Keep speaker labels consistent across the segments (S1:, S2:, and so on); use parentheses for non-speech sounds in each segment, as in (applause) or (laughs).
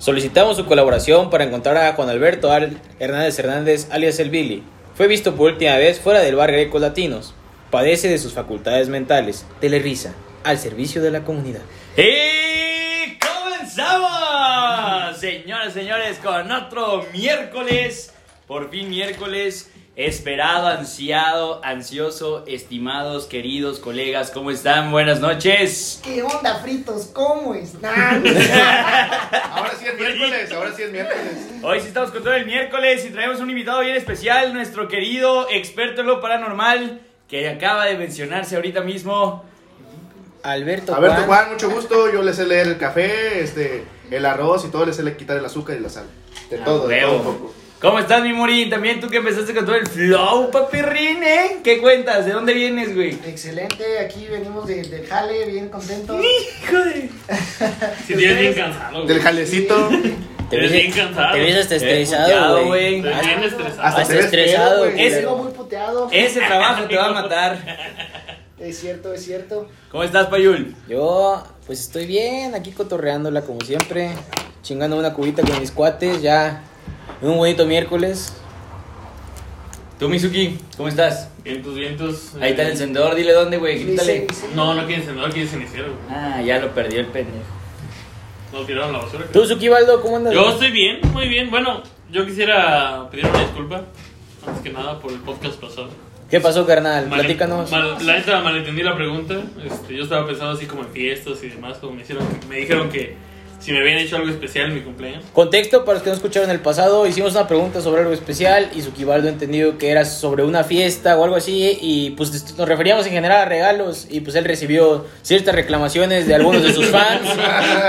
S1: Solicitamos su colaboración para encontrar a Juan Alberto Hernández Hernández, alias el Billy. Fue visto por última vez fuera del bar Greco Latinos. Padece de sus facultades mentales. Telerisa, al servicio de la comunidad.
S2: ¡Y comenzamos! Señoras, señores, con otro miércoles. Por fin miércoles. Esperado, ansiado, ansioso, estimados, queridos colegas, ¿cómo están? Buenas noches.
S3: ¿Qué onda, fritos? ¿Cómo están? (laughs)
S4: Ahora sí es miércoles, ahora sí es miércoles.
S2: Hoy sí estamos con todo el miércoles y traemos un invitado bien especial, nuestro querido experto en lo paranormal, que acaba de mencionarse ahorita mismo.
S1: Alberto,
S4: Alberto
S1: Juan.
S4: Juan, mucho gusto. Yo le sé leer el café, este, el arroz y todo, le sé le- quitar el azúcar y la sal. De
S2: Ah,
S4: todo, de todo un poco.
S2: ¿Cómo estás, mi Morín? También tú que empezaste con todo el flow, papirrín, ¿eh? ¿Qué cuentas? ¿De dónde vienes, güey?
S3: Excelente, aquí venimos de- del jale, bien contentos.
S2: Hijo de... (laughs)
S5: Si tienes bien cansado, güey.
S4: Del jalecito.
S1: Te ves,
S5: bien cansado.
S1: te ves hasta
S2: Eh,
S1: estresado,
S2: puteado,
S1: güey.
S2: güey.
S5: Bien estresado.
S4: Hasta
S1: Hasta
S4: te ves
S1: estresado,
S4: güey.
S2: Ese-
S3: muy puteado.
S2: Ese trabajo te va a matar. (laughs)
S3: Es cierto, es cierto.
S2: ¿Cómo estás, Payul?
S1: Yo, pues estoy bien, aquí cotorreándola como siempre. Chingando una cubita con mis cuates, ya. Un bonito miércoles.
S2: Tú, Mizuki, ¿cómo estás?
S5: Vientos, vientos.
S2: Ahí está el
S5: eh,
S2: encendedor, dile dónde, güey, grítale.
S3: dice-
S5: No, no quiere encendedor, quiere cenicero. güey.
S2: Ah, ya lo perdió el pendejo.
S5: No tiraron la basura.
S1: Tú, Suki Baldo, ¿cómo andas?
S5: Yo estoy bien, muy bien. Bueno, yo quisiera pedir una disculpa, antes que nada, por el podcast pasado.
S1: ¿Qué pasó, carnal?
S5: Mal-
S1: Platícanos.
S5: mal- la neta malentendí la pregunta. Este, yo estaba pensando así como en fiestas y demás, como me hicieron, me dijeron que si me habían hecho algo especial en mi cumpleaños.
S1: Contexto para los que no escucharon el pasado, hicimos una pregunta sobre algo especial y Sukibaldo entendió que era sobre una fiesta o algo así y pues nos referíamos en general a regalos y pues él recibió ciertas reclamaciones de algunos de sus (laughs) fans,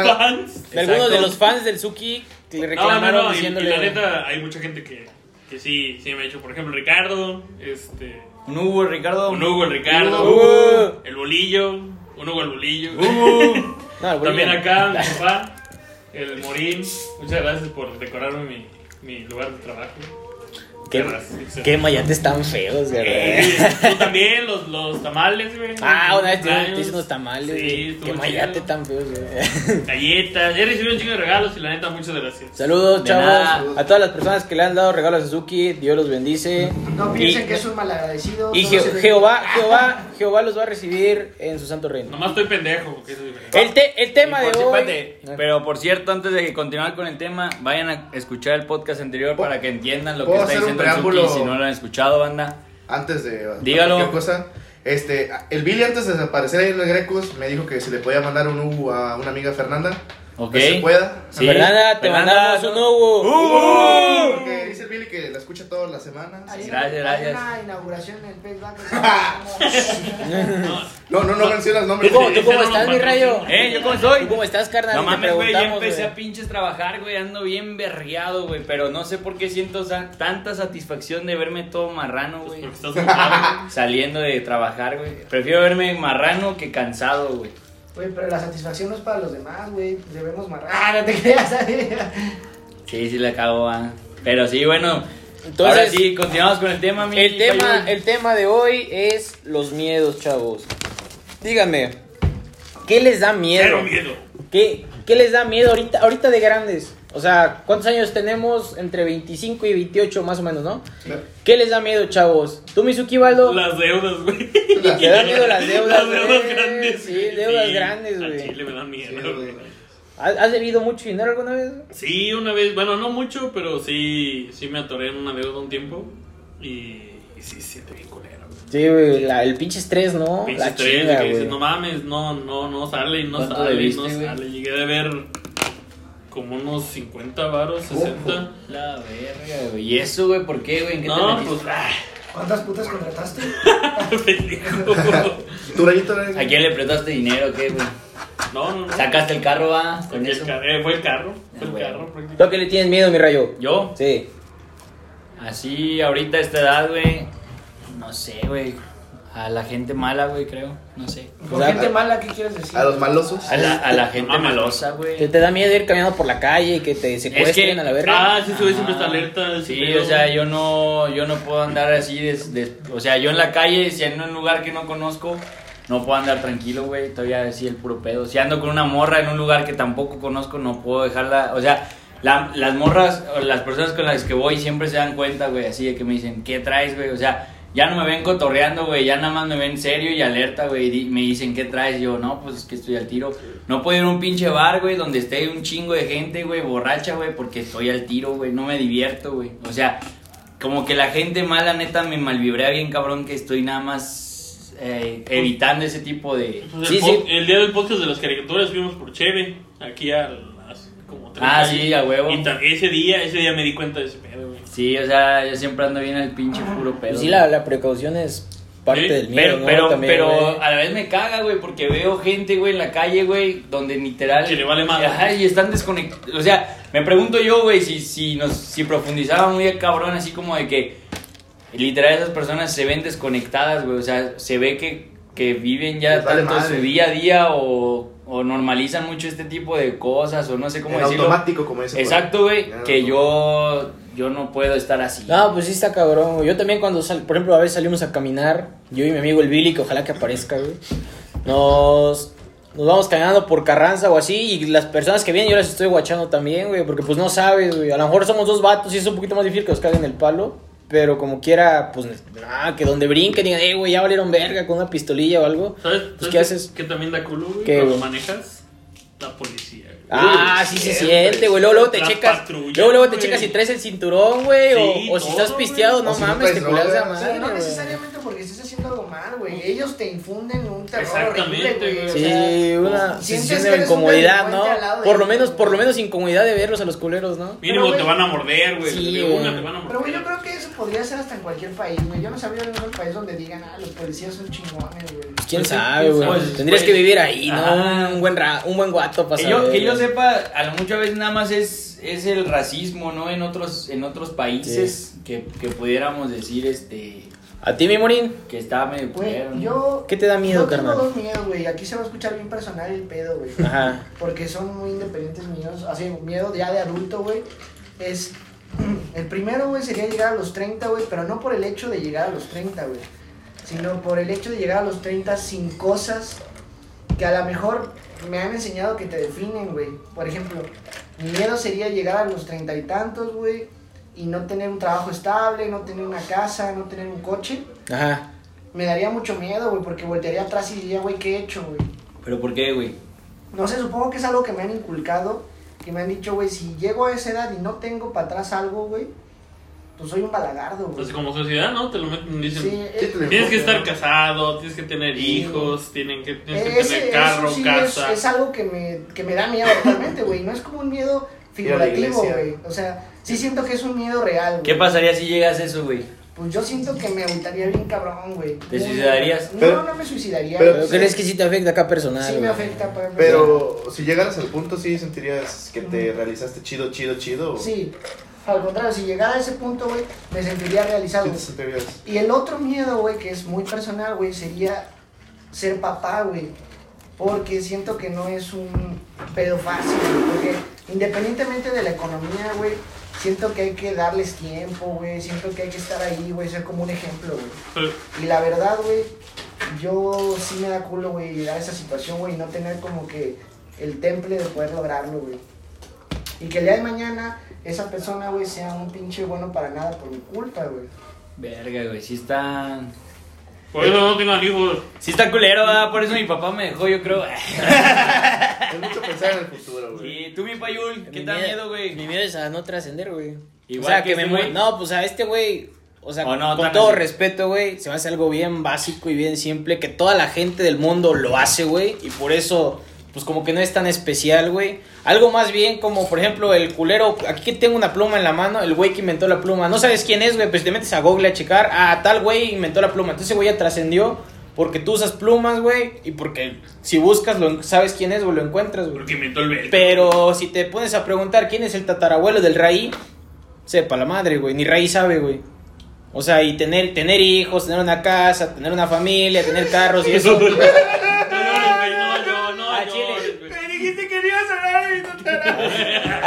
S5: Fans.
S1: de algunos de los fans del Suki que le
S5: No,
S1: reclamaron
S5: no, no, y, y
S1: diciéndole
S5: la neta hay mucha gente que, que sí, sí me ha hecho, por ejemplo, Ricardo, este,
S2: Un Hugo, Ricardo.
S5: un Hugo, el Ricardo,
S1: Hugo.
S5: el bolillo, un Hugo el bolillo.
S2: Hugo. (laughs)
S1: No, el
S5: También
S1: bolillo.
S5: acá mi (laughs) papá, el Morín. Muchas gracias por decorarme mi, mi lugar de trabajo.
S1: Qué, qué mayates tan feos, ¿verdad?
S5: Eh, tú también, los, los tamales, güey.
S1: Ah, una vez te hice unos tamales,
S5: Sí,
S1: güey. Qué mayate
S5: chido.
S1: tan feos, güey. (laughs)
S5: Galletas. Ya recibí un chingo de regalos y la neta, muchas gracias.
S1: Saludos,
S2: De
S1: chavos.
S2: nada.
S1: A todas las personas que le han dado regalos a Suzuki, Dios los bendice.
S3: No piensen
S1: Y-
S3: que es un malagradecido.
S1: Y Je- Jehová, Jehová, (laughs) Jehová los va a recibir en su santo reino.
S5: Nomás estoy pendejo, porque eso es diferente.
S1: El, te- el tema de hoy.
S2: espérate, pero por cierto, antes de continuar con el tema, vayan a escuchar el podcast anterior para que entiendan lo que
S4: ¿Puedo
S2: está diciendo Suki
S4: preámbulo?
S2: si no lo han escuchado, banda.
S4: Antes de
S2: Dígalo.
S4: cualquier cosa. Este, el Billy antes de desaparecer ahí en los Grecos me dijo que se le podía mandar un Hugo a una amiga Fernanda.
S2: Ok.
S4: Que se pueda.
S2: Sí.
S1: Fernanda, te
S2: Fernanda,
S1: mandamos un Hugo.
S2: ¡Uh!
S4: Porque dice el Billy que la escucha todas las semanas.
S3: Hay
S2: Gracias, gracias.
S3: Hay una inauguración en el (laughs) Banco.
S4: No, no, no mencionas
S1: ¿Tú
S4: nombres.
S1: cómo, tú cómo
S5: ese no
S1: estás, mi rayo?
S2: ¿Eh? ¿Yo cómo estoy?
S1: ¿Tú cómo estás, carnal?
S2: No mames, güey, ya empecé
S1: güey.
S2: a pinches trabajar, güey, ando bien berreado, güey, pero no sé por qué siento tanta satisfacción de verme todo marrano, güey.
S5: Porque estás (laughs) ocupado.
S2: Saliendo de trabajar, güey. Prefiero verme marrano que cansado, güey.
S3: Güey, pero la satisfacción no es para los demás, güey. Debemos marrar. Ah, no te creas. (laughs)
S2: Sí, sí le acabo, ah. Pero sí, bueno.
S1: Entonces-
S2: ahora sí, continuamos con el tema, mi
S1: El tema, el tema de hoy es los miedos, chavos. Díganme, ¿qué les da miedo?
S5: Cero miedo.
S1: ¿Qué, qué les da miedo ahorita, ahorita de grandes? O sea, ¿cuántos años tenemos? Entre 25 y 28 más o menos, ¿no? ¿Qué les da miedo, chavos? ¿Tú, Mizuki Baldo?
S5: Las deudas, güey.
S1: ¿Te dan miedo las deudas,
S5: Las deudas
S1: güey?
S5: grandes.
S1: Sí,
S5: güey.
S1: deudas
S5: Sí,
S1: grandes,
S5: a
S1: güey.
S5: Chile me dan miedo,
S4: Sí,
S5: güey.
S4: güey.
S1: ¿Has, debido mucho dinero alguna vez?
S5: Sí, una vez, bueno, no mucho, pero sí, sí me atoré en una deuda un tiempo. Y, y sí, se siente bien culero, güey.
S1: Sí, güey, la- el pinche estrés, ¿no?
S5: Pinche
S1: la
S5: estrés,
S1: chinga,
S5: que
S1: güey.
S5: dices, no mames, no, no, no sale y no
S2: ¿Cuánto
S5: sale y
S2: debiste,
S5: no
S2: güey?
S5: sale. Llegué de ver como unos 50 varos, 60.
S2: La verga, güey. ¿Y eso, güey? ¿Por qué, güey? ¿En qué te
S5: No,
S2: metiste?
S5: pues, ah,
S3: ¿Cuántas putas contrataste? (laughs)
S5: pendejo. (laughs)
S4: ¿Tu rayito?
S2: ¿A quién le prestaste dinero o qué, güey?
S5: No, no, no.
S2: ¿Sacaste el carro, va? Con
S5: el
S2: eso.
S5: eh, fue el carro. Fue el
S2: Ah,
S5: carro, prácticamente.
S1: ¿Tú a qué le tienes miedo, mi rayo?
S2: ¿Yo?
S1: Sí.
S2: Así, ahorita a esta edad, güey. No sé, güey. A la gente mala, güey, creo. No sé.
S1: Sea,
S3: gente mala, ¿qué quieres decir?
S4: A los malosos.
S2: A la, a la gente malosa,
S1: ¿Te,
S2: güey.
S1: te da miedo ir caminando por la calle y que te secuestren a la verga?
S5: Ah, sí, sube siempre está alerta.
S2: Sí,
S5: pedo.
S2: o sea, yo no, yo no puedo andar así, des- des- o sea, yo en la calle, si en un lugar que no conozco, no puedo andar tranquilo, güey, todavía así el puro pedo. Si ando con una morra en un lugar que tampoco conozco, no puedo dejarla, o sea, la- las morras o las personas con las que voy siempre se dan cuenta, güey, así de que me dicen, ¿qué traes, güey? O sea, ya no me ven cotorreando, güey, ya nada más me ven serio y alerta, güey, y me dicen, ¿qué traes? Yo, no, pues es que estoy al tiro. No puedo ir a un pinche bar, güey, donde esté un chingo de gente, güey, borracha, güey, porque estoy al tiro, güey, no me divierto, güey. O sea, como que la gente mala, neta, me malvibrea bien, cabrón, que estoy nada más eh, evitando ese tipo de...
S5: Pues
S1: Sí,
S5: el,
S1: sí.
S5: el día del podcast de las caricaturas fuimos por Cheve, aquí a las como tres
S2: Ah, sí, a huevo.
S5: Y ese día, ese día me di cuenta de ese.
S2: Sí, o sea, yo siempre ando bien al pinche puro pedo.
S1: Pues sí, la, la precaución es parte
S5: Sí,
S1: del miedo,
S2: Pero,
S1: ¿no?
S2: pero,
S1: También,
S2: pero
S1: güey.
S2: a la vez me caga, güey, porque veo gente, güey, en la calle, güey, donde literal...
S5: Que le vale madre.
S2: Ajá, y están desconectados. O sea, me pregunto yo, güey, si, si, nos, si profundizaba muy cabrón, así como de que literal esas personas se ven desconectadas, güey. O sea, se ve que, que viven ya
S4: Les
S2: tanto
S4: madre.
S2: su día a día o, o normalizan mucho este tipo de cosas o no sé cómo
S4: en
S2: decirlo.
S4: automático, como ahí.
S2: Exacto, güey, que yo, yo no puedo estar así.
S1: No, pues sí está cabrón, güey. Yo también cuando, sal, por ejemplo, a veces salimos a caminar, yo y mi amigo el Billy, que ojalá que aparezca, güey. Nos, nos vamos caminando por Carranza o así, y las personas que vienen yo las estoy guachando también, güey, porque pues no sabes, güey. A lo mejor somos dos vatos y es un poquito más difícil que nos caguen el palo, pero como quiera, pues, nada, que donde brinquen digan, eh, güey, ya valieron verga con una pistolilla o algo.
S5: ¿Sabes,
S1: Pues,
S5: ¿sabes
S1: ¿qué haces?
S5: Que también da culo, güey,
S1: ¿Qué,
S5: cuando manejas la policía, güey.
S1: Ah, sí se siente, güey. Luego, luego te checas.
S5: patrullas,
S1: Luego, luego te
S5: güey.
S1: checas si traes el cinturón, güey.
S5: Sí,
S1: o, o si
S5: todo,
S1: estás
S5: güey.
S1: pisteado, no
S4: O si no
S1: mames,
S4: traes
S1: te culas de madre.
S3: Sí, no
S1: güey.
S3: necesariamente porque estés haciendo güey. Ellos te infunden un terror
S5: Exactamente,
S3: horrible, güey. O
S1: Sí,
S3: sea,
S1: una sensación de incomodidad, ¿no?
S3: lado
S1: Por lo menos, por lo menos incomodidad de verlos a los culeros, ¿no?
S5: Mínimo
S3: Pero,
S5: te van a morder, güey.
S1: sí,
S5: te van a morder.
S3: Pero, güey, yo creo que eso podría ser hasta en cualquier país, güey. Yo no sabía de ningún país donde digan, ah, los policías son chingones, güey.
S1: ¿Quién
S5: Pues
S1: sabe,
S5: pues,
S1: güey?
S2: pues,
S1: Tendrías
S2: pues,
S1: que vivir ahí, ¿no? Un buen, ra un buen guato para
S2: Que yo,
S1: saber,
S2: que yo sepa, a lo mucho a veces nada más es, es el racismo, ¿no? En otros, en otros países que, que pudiéramos decir, este,
S1: ¿A ti, mi morín?
S2: que está medio
S3: Güey,
S2: culero, ¿no?
S3: yo...
S1: ¿Qué te da miedo,
S3: yo tengo dos miedos, güey. Aquí se va a escuchar bien personal el pedo, güey.
S1: Ajá.
S3: Porque son muy independientes míos. Así, miedo ya de adulto, güey. Es. (clears throat) El primero, güey, sería llegar a los 30, güey. Pero no por el hecho de llegar a los 30, güey. Sino por el hecho de llegar a los 30 sin cosas que a lo mejor me han enseñado que te definen, güey. Por ejemplo, mi miedo sería llegar a los treinta y tantos, güey. Y no tener un trabajo estable, no tener una casa, no tener un coche.
S1: Ajá.
S3: Me daría mucho miedo, güey, porque voltearía atrás y diría, güey, ¿qué he hecho, güey?
S2: Pero ¿por qué, güey?
S3: No sé, supongo que es algo que me han inculcado, que me han dicho, güey, si llego a esa edad y no tengo para atrás algo, güey, pues soy un balagardo, güey.
S5: Entonces, como sociedad, ¿no? Te lo meten, dicen.
S3: Sí,
S5: Tienes que estar casado, tienes que tener
S3: Sí.
S5: hijos, tienen que, tienes que tener carro,
S3: sí
S5: casa.
S3: Es, es algo que me, que me da miedo totalmente, güey. No es como un miedo figurativo, güey. O sea, sí siento que es un miedo real, güey.
S2: ¿Qué pasaría si llegas a eso, güey?
S3: Pues yo siento que me agüitaría bien cabrón, güey.
S2: ¿Te suicidarías?
S3: No,
S4: Pero-
S3: no me suicidaría.
S4: pero-
S1: ¿Pero
S3: o sea,
S1: crees que sí te afecta acá personal?
S3: Sí me
S1: güey?
S3: afecta, pues,
S4: Pero si llegaras al punto, sí sentirías que te realizaste chido, chido, chido. o-
S3: Sí, al contrario, si llegara a ese punto, güey, me sentiría realizado.
S4: Sí te sentirías.
S3: Y el otro miedo, güey, que es muy personal, güey, sería ser papá, güey. Porque siento que no es un pedo fácil, güey. Porque independientemente de la economía, güey, siento que hay que darles tiempo, güey. Siento que hay que estar ahí, güey, ser como un ejemplo, güey. Y la verdad, güey, yo sí me da culo, güey, llegar a esa situación, güey, y no tener como que el temple de poder lograrlo, güey. Y que el día de mañana esa persona, güey, sea un pinche bueno para nada por mi culpa, güey.
S2: Verga, güey, sí está...
S5: por eso no tengan hijos.
S2: Sí está culero, ¿verdad? Por eso mi papá me dejó, yo creo.
S4: Es mucho pensar en el futuro, güey.
S2: Y tú, mi payul, ¿qué
S1: Mi
S2: te da miedo,
S1: Mi
S2: güey?
S1: miedo es a no trascender, güey.
S2: Igual
S1: o sea,
S2: que
S1: que, me
S2: este güey.
S1: No, pues a este güey. O sea,
S2: no,
S1: con todo
S2: así.
S1: respeto, güey, se me hace algo bien básico y bien simple que toda la gente del mundo lo hace, güey, y por eso, pues como que no es tan especial, güey. Algo más bien como, por ejemplo, el culero, aquí que tengo una pluma en la mano, el güey que inventó la pluma, no sabes quién es, güey, pues te metes a Google a checar, ah, tal güey inventó la pluma, entonces güey ya trascendió porque tú usas plumas, güey, y porque si buscas, lo, sabes quién es, güey, lo encuentras, güey.
S5: Porque inventó el velcro.
S1: Pero si te pones a preguntar quién es el tatarabuelo del Raí, sepa la madre, güey. Ni Raí sabe, güey. O sea, y tener, tener hijos, tener una casa, tener una familia, tener carros y (laughs) eso.
S5: No llores, güey, no, yo, no,
S1: Ah,
S5: llores,
S1: chile.
S5: güey.
S2: Me dijiste que no ibas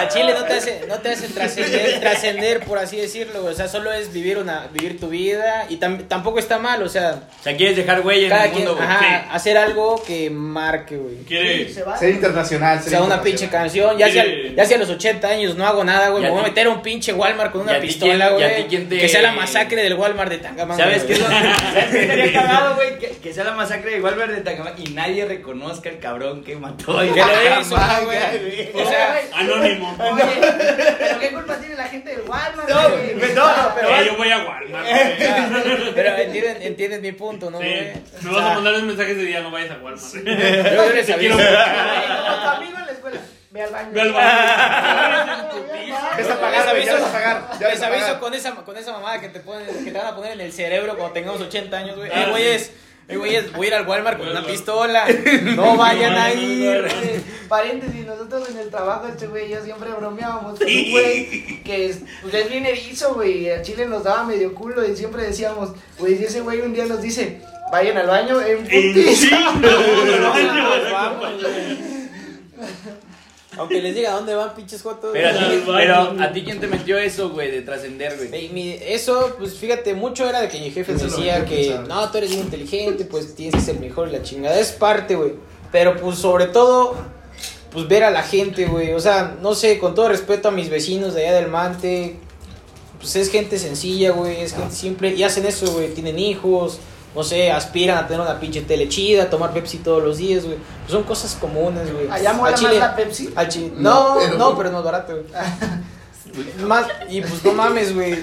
S2: a
S1: Chile no te hace, no te hace trascender, trascender, por así decirlo, güey. O sea, solo es vivir una, vivir tu vida y tam- tampoco está mal, o sea,
S2: O sea, quieres dejar huella en
S1: cada
S2: el
S1: quien,
S2: mundo, güey.
S1: ajá,
S5: sí.
S1: hacer algo que marque, güey.
S5: Quiere.
S3: Se va.
S4: Ser internacional.
S1: O
S4: ser
S1: sea, una pinche canción, ya sea,
S5: Sí.
S1: ya sea a los 80 años, no hago nada, güey.
S2: ¿Y a
S1: Me voy a meter a un pinche Walmart con
S2: ¿Y
S1: una pistola, güey.
S2: ti quién te-
S1: Que sea la masacre del Walmart de Tangamanga.
S2: ¿Sabes qué
S1: güey.
S2: es lo ¿sabes qué estaría (laughs) cagado, güey? Que, que sea la masacre de Walmart de Tacamac y nadie reconozca al cabrón que mató
S1: Que lo hizo, güey.
S3: O
S1: sea,
S5: Anónimo.
S3: Oye, pero qué culpa tiene la gente del Walmart,
S2: No,
S3: güey?
S2: güey, no, no, pero
S5: Eh, yo voy a Walmart. güey.
S1: pero entienden, entienden mi punto, ¿no,
S5: Sí.
S1: güey?
S5: Me
S1: O
S5: vas
S1: sea,
S5: a mandar un mensaje ese día, no vayas a Walmart.
S1: Yo, yo les aviso.
S5: quiero
S3: Como tu amigo en la escuela. Ve al baño.
S5: Ve al baño.
S4: Pagado,
S1: Les
S4: ya
S1: aviso,
S4: vas a pagar. Ya
S1: les
S4: a
S1: aviso
S4: pagar.
S1: con esa, con esa mamada que te, ponen, que te van a poner en el cerebro cuando tengamos 80 años, güey.
S5: Ah,
S1: Eh, güeyes, eh, güeyes, voy a ir al Walmart con una pistola. No vayan a ir.
S3: Eh, Paréntesis, nosotros en el trabajo, este güey yo siempre bromeábamos con un güey que es, pues es bien erizo, güey. A Chile nos daba medio culo y siempre decíamos, güey, si ese güey un día nos dice, vayan al baño en putiza.
S5: chinga.
S1: Vamos, güey. Aunque les diga dónde van pinches fotos.
S2: Pero a ti, pero a ti quién te metió eso, güey, de trascender, güey.
S1: Mi- eso, pues fíjate, mucho era de que mi jefe me
S4: Eso es lo
S1: decía
S4: que yo
S1: que
S4: pensaba.
S1: no, tú eres bien inteligente, pues tienes que ser mejor y la chingada. Es parte, güey. Pero pues sobre todo, pues ver a la gente, güey. O sea, no sé, con todo respeto a mis vecinos de allá del Mante, pues es gente sencilla, güey, es gente simple. Y hacen eso, güey, tienen hijos, no sé, aspiran a tener una pinche tele chida, tomar Pepsi todos los días, güey. Pues son cosas comunes, güey.
S3: Allá mola
S1: Al
S3: más
S1: chile-
S3: la Pepsi.
S1: al chi-
S4: No,
S1: No,
S4: pero-
S1: no, pero no es barato, güey. (laughs) Más, y pues no mames, güey.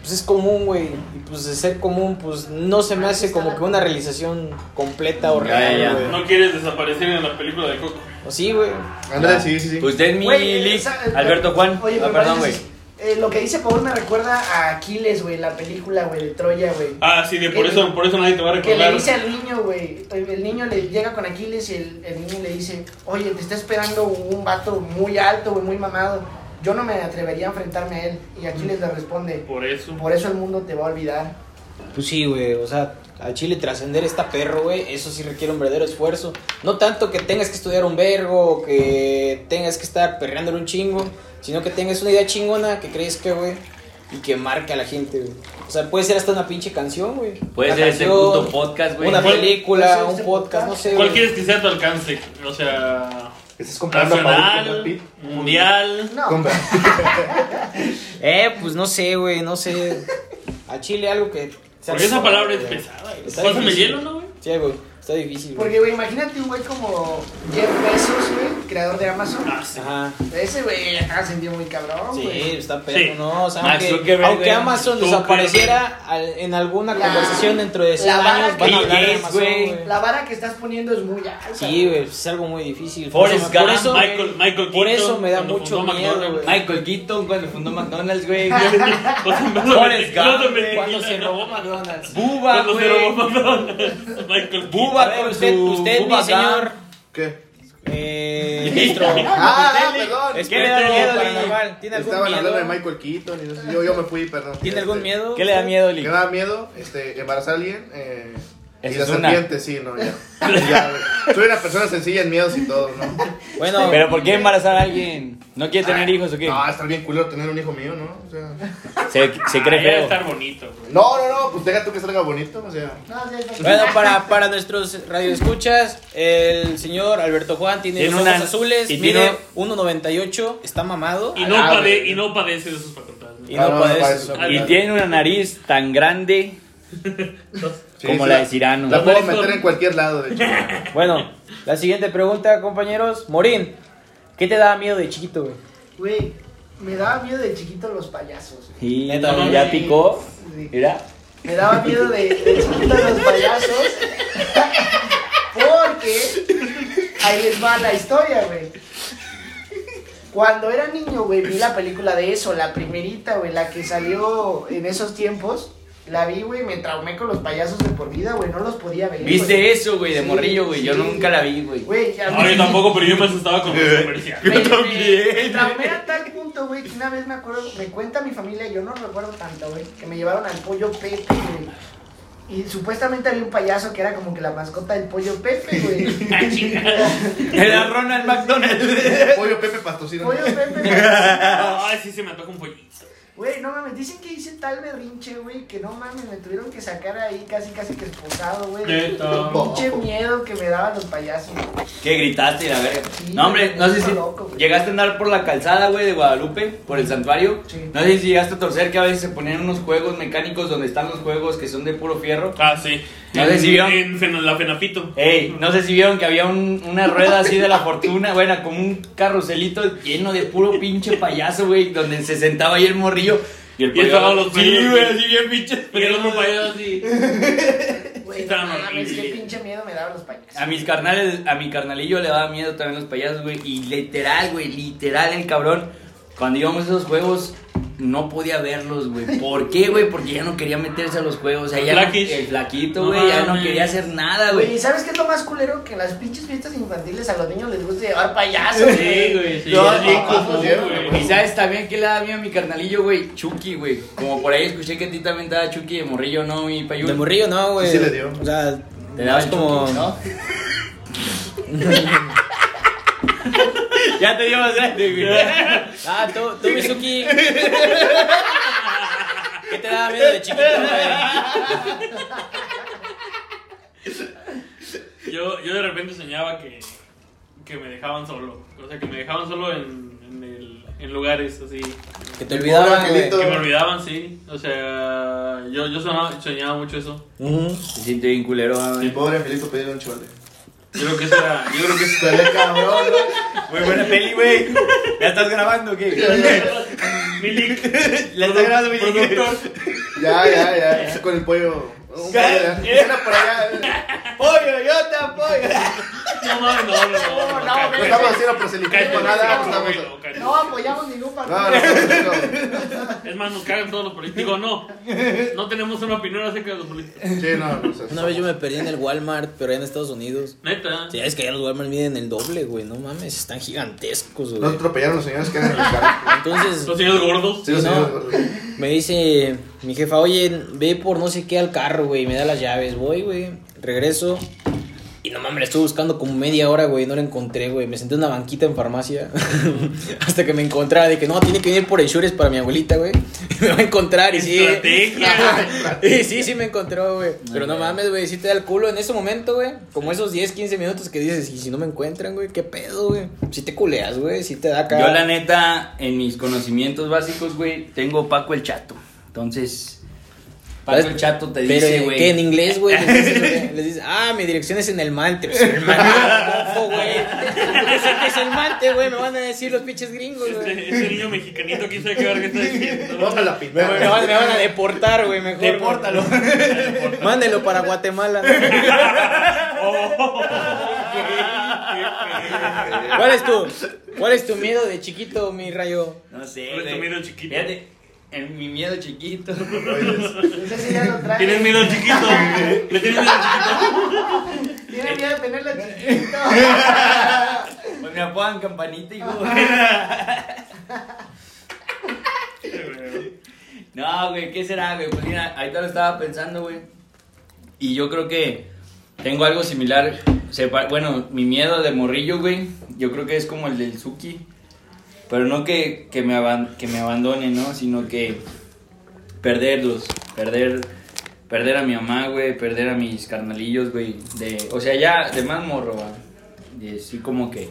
S1: Pues es común, güey. Y pues de ser común, pues no se me hace como que una realización completa o real,
S2: ya.
S1: güey.
S5: No quieres desaparecer en la película de Coco.
S1: O sí, güey.
S4: Ándale, sí, sí, sí.
S2: Usted es mi
S3: Güey,
S2: leak,
S3: esa-
S2: Alberto Juan.
S3: Oye,
S2: ah, perdón, güey.
S3: Eh, lo que dice Paul me recuerda a Aquiles, güey, la película, güey, de Troya, güey.
S5: Ah, sí, de por eso, por eso nadie te va a
S3: Que le
S5: recordar.
S3: dice al niño, güey, el niño le llega con Aquiles y el, el niño le dice, oye, te está esperando un vato muy alto, güey, muy mamado. Yo no me atrevería a enfrentarme a él. Y Aquiles le responde,
S5: Por eso.
S3: por eso el mundo te va a olvidar.
S1: Pues sí, güey. O sea, al chile trascender esta perro, güey, eso sí requiere un verdadero esfuerzo. No tanto que tengas que estudiar un vergo o que tengas que estar perreándole un chingo, sino que tengas una idea chingona que crezca, güey. Y que marque a la gente, güey. O sea, puede ser hasta una pinche canción, güey.
S2: Puede
S1: Una
S2: ser este
S1: canción,
S2: puto podcast, güey.
S1: Una
S5: ¿Cuál-
S1: película, un podcast,
S3: podcast?
S1: no sé,
S5: ¿Cuál
S1: güey.
S5: quieres que sea a tu alcance? O sea,
S4: Estás comprando
S5: nacional, mundial.
S3: No. (laughs) (laughs)
S1: Eh, pues no sé, güey, no sé. A Chile algo que... sea
S5: Porque esa palabra es pesada. güey. Pásame
S1: difícil.
S5: hielo, ¿no, güey?
S1: Sí, güey, está difícil, güey.
S3: porque, güey, imagínate un güey como Jeff Bezos, güey, creador de Amazon.
S5: Ah, sí.
S1: Ajá.
S3: Ese güey acá se sintió muy cabrón,
S1: Sí,
S3: güey.
S1: está perro,
S5: Sí.
S1: ¿no? O sea,
S2: Mark
S1: aunque,
S2: Zuckerberg,
S1: aunque
S2: güey.
S1: Amazon
S5: Zuckerberg.
S1: desapareciera al- en alguna
S3: La-
S1: conversación dentro de 100
S3: la vara
S1: años, van
S3: que-
S1: a hablar de Amazon,
S2: güey.
S1: güey.
S3: La vara que estás poniendo es muy alta.
S1: Sí, güey, es algo muy difícil.
S2: Forrest
S1: por
S2: Gump,
S1: eso,
S5: Michael, Michael
S1: por
S5: Keaton,
S1: eso me da
S5: cuando
S1: mucho
S5: fundó
S1: miedo,
S5: McDonald's.
S1: güey.
S2: Michael Keaton cuando fundó McDonald's, güey. (laughs) Forrest
S5: cuando
S2: Gump.
S1: Cuando se robó McDonald's.
S2: Buba,
S5: Cuando se robó. McDonald's. (laughs) Michael
S2: Buba
S1: A ver,
S2: con
S1: usted,
S2: su
S1: usted mi
S2: Buba
S1: señor.
S4: ¿Qué?
S1: eh, ministro.
S4: Ah, perdón.
S1: Es
S2: ¿Qué le da miedo, Lee?
S1: paranormal. ¿Tiene algún
S4: Estaban hablando de
S1: miedo?
S4: Michael Keaton y no sé, yo, yo me fui, perdón.
S1: ¿Tiene algún
S4: Este,
S1: miedo?
S2: ¿Qué le da miedo,
S4: ¿Qué
S2: Lee?
S4: me da miedo? Este, embarazar a alguien. Eh, y la
S2: es una.
S4: serpiente, sí, no, ya. (laughs) Ya, güey. Soy una persona sencilla en miedos y todo, ¿no?
S1: Bueno,
S2: Pero ¿por qué embarazar a alguien? ¿No quiere tener hijos o qué?
S4: No, estar bien culero tener un hijo mío, ¿no? O sea.
S2: Se, se cree
S5: Ah,
S2: feo.
S5: estar bonito, güey.
S4: No, no, no, pues deja tú que salga bonito, o sea.
S3: No, sí, sí.
S1: Bueno, para, para nuestros radioescuchas, el señor Alberto Juan tiene,
S2: Tiene
S1: los
S2: una-
S1: ojos azules,
S2: y
S1: mide
S2: tiene-
S1: 1.98, está mamado
S5: Y no,
S4: Ah,
S5: y no padece de sus facultades. ¿no?
S1: y
S4: Ah,
S1: no,
S4: no, no
S1: padece facultades.
S2: Y tiene una nariz tan grande (laughs)
S4: sí,
S2: como
S4: sí,
S2: la de Cirano.
S4: La puedo meter en cualquier lado, de hecho. (laughs)
S1: Bueno, la siguiente pregunta, compañeros. Morín, ¿qué te daba miedo de chiquito, güey?
S3: Güey, me daba miedo de chiquito los payasos.
S2: Y
S1: Neta,
S2: ya picó.
S3: Sí.
S2: Mira.
S3: Me daba miedo de, de chiquito los payasos. Porque ahí les va la historia, güey. Cuando era niño, güey, vi la película de eso, la primerita, güey, la que salió en esos tiempos. La vi, güey, me traumé con los payasos de por vida, güey, no los podía ver.
S2: ¿Viste eso, güey, de
S3: Sí,
S2: morrillo, güey? Yo nunca la vi, güey.
S5: No,
S3: mí-
S5: yo tampoco, pero yo me asustaba con los comerciales.
S3: me,
S2: Yo también.
S3: me- me traumé a tal punto, güey, que una vez me acuerdo, me cuenta mi familia, yo no recuerdo tanto, güey, que me llevaron al pollo Pepe, güey. Y supuestamente había un payaso que era como que la mascota del pollo Pepe, güey. (laughs)
S2: Era Ronald McDonald.
S4: Pollo Pepe patrocina.
S3: pollo Pepe.
S5: Ay, sí se me antoja un pollito.
S3: Güey, no mames, dicen que hice tal berrinche, güey, que no mames, me tuvieron que sacar ahí casi casi que esposado, güey. Pinche miedo que me daban los payasos.
S2: ¿Qué gritaste y la verga?
S3: Sí,
S2: no, hombre, no sé si
S3: loco, güey.
S2: llegaste a andar por la calzada, güey, de Guadalupe, por el santuario.
S3: Sí.
S2: No sé si llegaste a torcer que a veces se ponían unos juegos mecánicos donde están los juegos que son de puro fierro.
S5: Ah, sí.
S2: No sé si vieron.
S5: En la Fenapito.
S2: Ey, no sé si vieron que había un- una rueda así de la fortuna, bueno, como un carruselito lleno de puro pinche payaso, güey, donde se sentaba ahí el morrillo. Y el
S5: Y estaban
S2: payaso-
S5: los
S2: Sí, güey, así bien pinches
S5: Y el otro payaso así.
S3: Güey, no
S5: Estaban
S3: mames, qué pinche miedo me daban los payasos.
S2: A mis carnales, a mi carnalillo le daba miedo también los payasos, güey. Y literal, güey, literal el cabrón. Cuando íbamos a esos juegos, no podía verlos, güey. ¿Por qué, güey? Porque ya no quería meterse a los juegos. O sea,
S5: El
S2: ya no-
S5: flaquis.
S2: el flaquito,
S5: No
S2: güey, ya no quería hacer nada,
S3: Güey. ¿y sabes qué es lo más culero? Que en las pinches fiestas infantiles a los niños les gusta llevar payasos,
S5: Sí, güey, sí.
S4: No,
S5: güey.
S2: Y sabes también que le da miedo a mi carnalillo, güey, Chucky, güey. Como por ahí escuché que a ti también te da Chucky de morrillo, ¿no, mi payú?
S1: De morrillo no, güey.
S4: Sí, sí le dio.
S1: O sea,
S2: Te daba
S1: es como.
S2: Chucky, ¿no? (laughs) (laughs) (laughs) ya te dio más grande, güey. (laughs)
S1: Ah, tú, tú Mizuki. (laughs) ¿Qué te daba miedo de chiquito, güey?
S5: Yo, yo de repente soñaba que, que me dejaban solo. O sea, que me dejaban solo en, en, el, en lugares así.
S1: Que te olvidaban, güey.
S5: Que me olvidaban, sí. O sea, yo, yo sonaba- soñaba mucho eso.
S1: Ujú.
S2: Se siente bien culero,
S4: Mi
S2: güey.
S4: pobre angelito pedía un chole.
S5: Yo creo que eso era. Yo creo que
S4: cabrón, ¿no?
S2: Muy buena peli, güey. ¿Ya estás grabando o qué?
S5: Mi link. (laughs)
S2: ¿La estás grabando, mi
S5: Productor. (laughs)
S4: Ya, ya, ya. Con el pollo. Un pollo de- Anda por allá. (laughs)
S2: ¡Pollo, yo te apoyo!
S5: No, no, no, no.
S3: No, no,
S4: No estamos haciendo proselitismo, nada.
S5: no,
S4: No
S5: no.
S3: No apoyamos ningún partido.
S4: No, no, no, no.
S5: Es más, nos cagan todos los políticos. No, no tenemos una opinión acerca de los políticos.
S4: Sí, no, no.
S1: Una vez yo me perdí en el Walmart, pero allá en Estados Unidos.
S5: Neta.
S1: Sí, es que allá los Walmart miden el doble, güey. No mames, están gigantescos,
S4: No
S1: güey.
S4: atropellaron los señores que eran en el carro.
S1: Entonces,
S5: Los señores gordos.
S4: Sí, los
S1: No.
S4: señores.
S1: me dice mi jefa, oye, ve por no sé qué al carro, güey. Me da las llaves, voy, güey. Regreso. Y no mames, la estuve buscando como media hora, güey. No la encontré, güey. Me senté en una banquita en farmacia. (laughs) Hasta que me encontrara. De que no, tiene que venir por Ensures para mi abuelita, güey. (laughs) Me va a encontrar y sí. (laughs) Y sí, sí me encontró, güey. Pero no mames, güey. Sí te da el culo en ese momento, güey. Como esos 10, 15 minutos que dices, y si no me encuentran, güey, qué pedo, güey. Sí te culeas, güey. Sí te da acá.
S2: Yo, la neta, en mis conocimientos básicos, güey, tengo Paco el Chato. Entonces, Paco el Chato te
S1: Pero,
S2: dice,
S1: ¿qué?
S2: güey.
S1: en inglés, güey. Les (laughs) les dices, ah, mi dirección es en el Mante. Pues, el Mante, mofo, güey. Que es el Mante, güey. Me van a decir los pinches gringos, güey.
S5: Ese, ese niño mexicanito, quién sabe qué verga está diciendo. (laughs)
S4: Vamos a la
S1: Me, van, me van a deportar, güey, mejor.
S2: Depórtalo. (laughs)
S1: Mándelo para Guatemala. ¿Cuál es tu, cuál es tu miedo de chiquito, mi rayo?
S2: No sé,
S5: ¿Cuál es tu miedo chiquito?
S2: Fíjate, en mi miedo chiquito.
S3: Ese sí ya lo trae.
S5: ¿Tienes miedo chiquito? ¿Le tienes miedo chiquito?
S3: Tiene miedo de tenerla chiquito.
S2: Pues me apodan campanita y (laughs) No, güey, ¿qué será, güey? Pues mira, ahorita lo estaba pensando, güey. Y yo creo que tengo algo similar. Bueno, mi miedo de morrillo, güey, yo creo que es como el del Suki. Pero no que, que, me, aban- que me abandone, ¿no? Sino que perderlos, perder, perder a mi mamá, güey, perder a mis carnalillos, güey. De, o sea, ya de más morro, güey. Así como que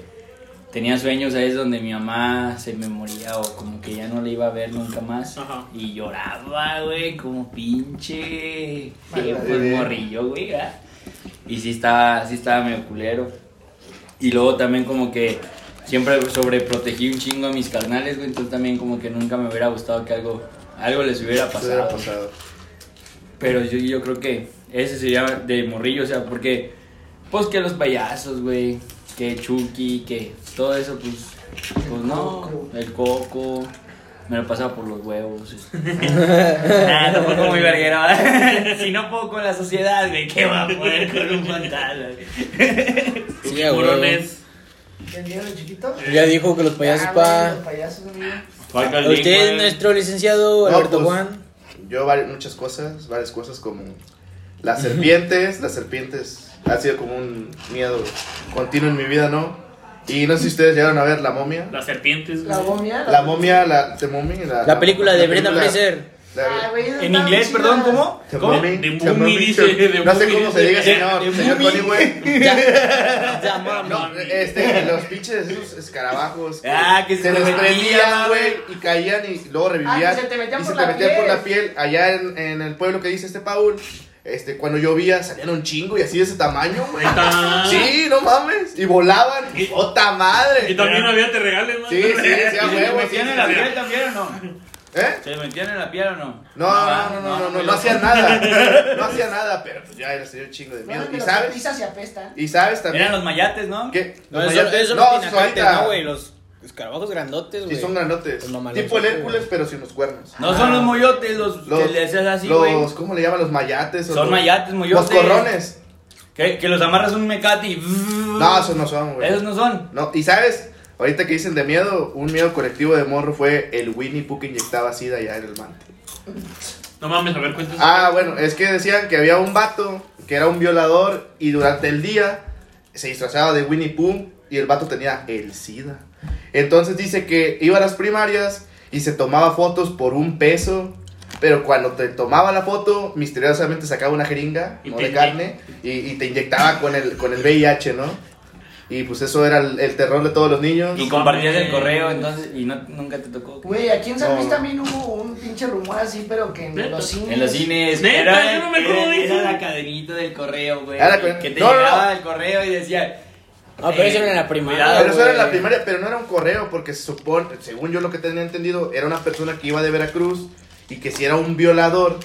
S2: tenía sueños ahí es donde mi mamá se me moría o como que ya no la iba a ver nunca más.
S5: Ajá.
S2: Y lloraba, güey, como pinche.
S3: Madre.
S2: pues morrillo, güey. Y sí estaba, sí estaba medio culero. Y luego también como que siempre sobreprotegí un chingo a mis carnales, güey. Entonces también como que nunca me hubiera gustado que algo, algo les hubiera pasado. Pero yo, yo creo que ese sería de morrillo, o sea, porque, pues que los payasos, güey, que Chucky, que todo eso, pues, pues no,
S3: Coco.
S2: el coco, me lo pasaba por los huevos. este. (laughs) Nah, tampoco muy verguero. (laughs) si no puedo con la sociedad, güey, ¿qué va a poder con un fantasma?
S1: Sí.
S5: Tiburones.
S3: ¿Tienes miedo de chiquito?
S1: Ya dijo que los payasos, pa.
S3: Los payasos, amigo.
S2: Falta el link,
S1: Usted,
S2: güey.
S1: nuestro licenciado
S4: No,
S1: Alberto
S4: pues,
S1: Juan.
S4: Yo muchas cosas, varias cosas como Las serpientes, las serpientes ha sido como un miedo continuo en mi vida, ¿no? Y no sé si ustedes llegaron a ver La momia.
S5: Las serpientes, güey.
S3: La momia.
S4: La momia, la de momia, la,
S1: La película de Brendan
S4: película-
S1: Fraser.
S3: Ah, güey,
S2: En inglés, perdón, ¿cómo? ¿Cómo?
S4: Mummy,
S5: dice,
S4: No sé cómo se diga, señor, señor. Connie, güey. (laughs) No, este, los pinches esos escarabajos.
S2: Ah, que se
S4: desprendían,
S2: metían,
S4: güey, y caían y luego revivían.
S3: Ah, que se te metían
S4: y
S3: por
S4: se te
S3: la
S4: metían por
S3: piel.
S4: la piel. Allá en, en el pueblo que dice este Paul, este, cuando llovía salían un chingo y así de ese tamaño, güey. Sí, no mames. Y volaban. ¡Ota madre!
S5: Y también había te regales, ¿no?
S4: Sí, sí, sí, a (laughs)
S2: ¿Y ¿Se
S4: huevo.
S2: metían en la piel también o no?
S4: ¿Eh?
S2: ¿Se metían en la piel o no?
S4: No, no, no, no, no, no, no hacían nada. No hacían nada, pero pues ya era sería un chingo de
S3: No,
S4: miedo. ¿Y
S3: los
S4: sabes?
S3: pisas y apestan.
S4: ¿Y sabes también
S2: Eran los mayates, ¿no?
S1: No,
S4: los
S1: eso,
S4: mayates-
S1: eso
S4: no,
S1: no, pinacates,
S4: ahorita-
S1: no, güey. Los escarabajos grandotes, güey.
S4: Sí, son grandotes.
S1: Los
S4: Tipo el. Hércules, pero sin los cuernos.
S2: No son los moyotes, los,
S4: Los-
S2: que le haces así, güey.
S4: Los, ¿cómo le llaman? Los mayates. o
S2: Son
S4: los-
S2: mayates, moyotes.
S4: Los corrones.
S2: Que, que los amarras un mecate y...
S4: No, esos no son, güey.
S2: Esos no son.
S4: No, y sabes, ahorita que dicen de miedo, un miedo colectivo de morro fue el Winnie Pooh que inyectaba sida allá en el mante.
S5: No mames, a ver, cuéntanos.
S4: Ah, bueno, es que decían que había un vato que era un violador y durante el día se disfrazaba de Winnie Pooh y el vato tenía el SIDA. Entonces dice que iba a las primarias y se tomaba fotos por un peso, pero cuando te tomaba la foto, misteriosamente sacaba una jeringa,
S5: Y
S4: no de carne, y, y te inyectaba con el, con el VIH, ¿no? Y pues eso era el, el terror de todos los niños.
S2: Y compartías el correo, entonces, y no, nunca te tocó.
S3: Güey, aquí en San Luis
S4: No.
S3: también hubo un pinche rumor así, pero que en
S5: ¿Neta?
S3: los cines.
S2: En los cines.
S5: Neta,
S2: era,
S5: yo no me acuerdo de
S2: era la cadenita del correo, güey.
S4: Ah, la cadena-
S2: Que te
S4: No, no,
S2: llegaba
S4: no.
S2: el correo y decía.
S1: No, pero eso
S2: eh,
S1: era en la primaria.
S2: cuidado,
S4: Pero eso era en la
S1: güey.
S4: primaria, pero no era un correo, porque se supone, según yo lo que tenía entendido, era una persona que iba de Veracruz y que si era un violador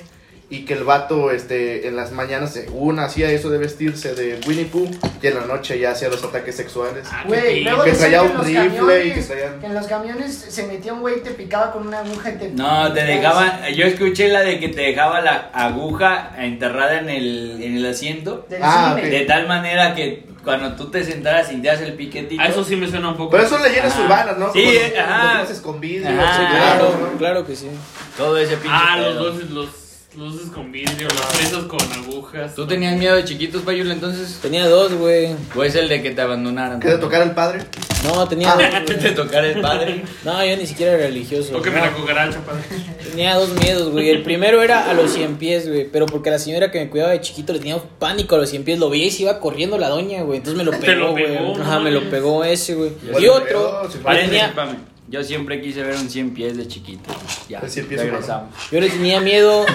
S4: y que el vato este, en las mañanas, según hacía eso de vestirse de Winnie Pooh y en la noche ya hacía los ataques sexuales.
S5: Ah,
S3: Güey,
S4: Que traía un
S3: en los
S4: rifle y
S3: camiones,
S4: que traían-
S3: que en los camiones se metía un güey y te picaba con una aguja y te...
S2: No, te dejaban. Yo escuché la de que te dejaba la aguja enterrada en el, en el asiento.
S4: Ah.
S2: De tal manera que cuando tú te sentaras sintías el piquetito.
S5: A eso sí me suena un poco.
S4: Pero son leyendas
S2: Ajá.
S4: urbanas, ¿no?
S2: Sí,
S4: Como los-
S2: ajá.
S4: los
S2: Ajá,
S4: sí,
S1: Claro,
S4: ¿no?
S1: claro que sí.
S2: Todo ese pinche.
S5: Ah, los luces, los luces con vidrio, los fresas con agujas.
S2: ¿Tú tenías miedo de chiquitos, Payula, entonces?
S1: Tenía dos, güey.
S2: ¿O es el de que te abandonaran?
S4: ¿Que de tocar al padre?
S1: No, tenía
S4: Ah.
S1: dos,
S2: Que te tocara el padre.
S1: No, yo ni siquiera era religioso.
S5: Tóqueme
S1: No,
S5: la cucaracha, padre.
S1: Tenía dos miedos, güey. El primero era a los cien pies, güey. Pero porque la señora que me cuidaba de chiquito le tenía pánico a los cien pies. Lo veía y se iba corriendo la doña, güey. Entonces me lo
S5: Te
S1: pegó, güey. Ajá, me lo pegó ese, güey. Y otro. tenía-.
S2: Yo siempre quise ver un 100 pies de chiquito. Ya,
S4: El 100 pies
S2: regresamos.
S1: Yo le tenía miedo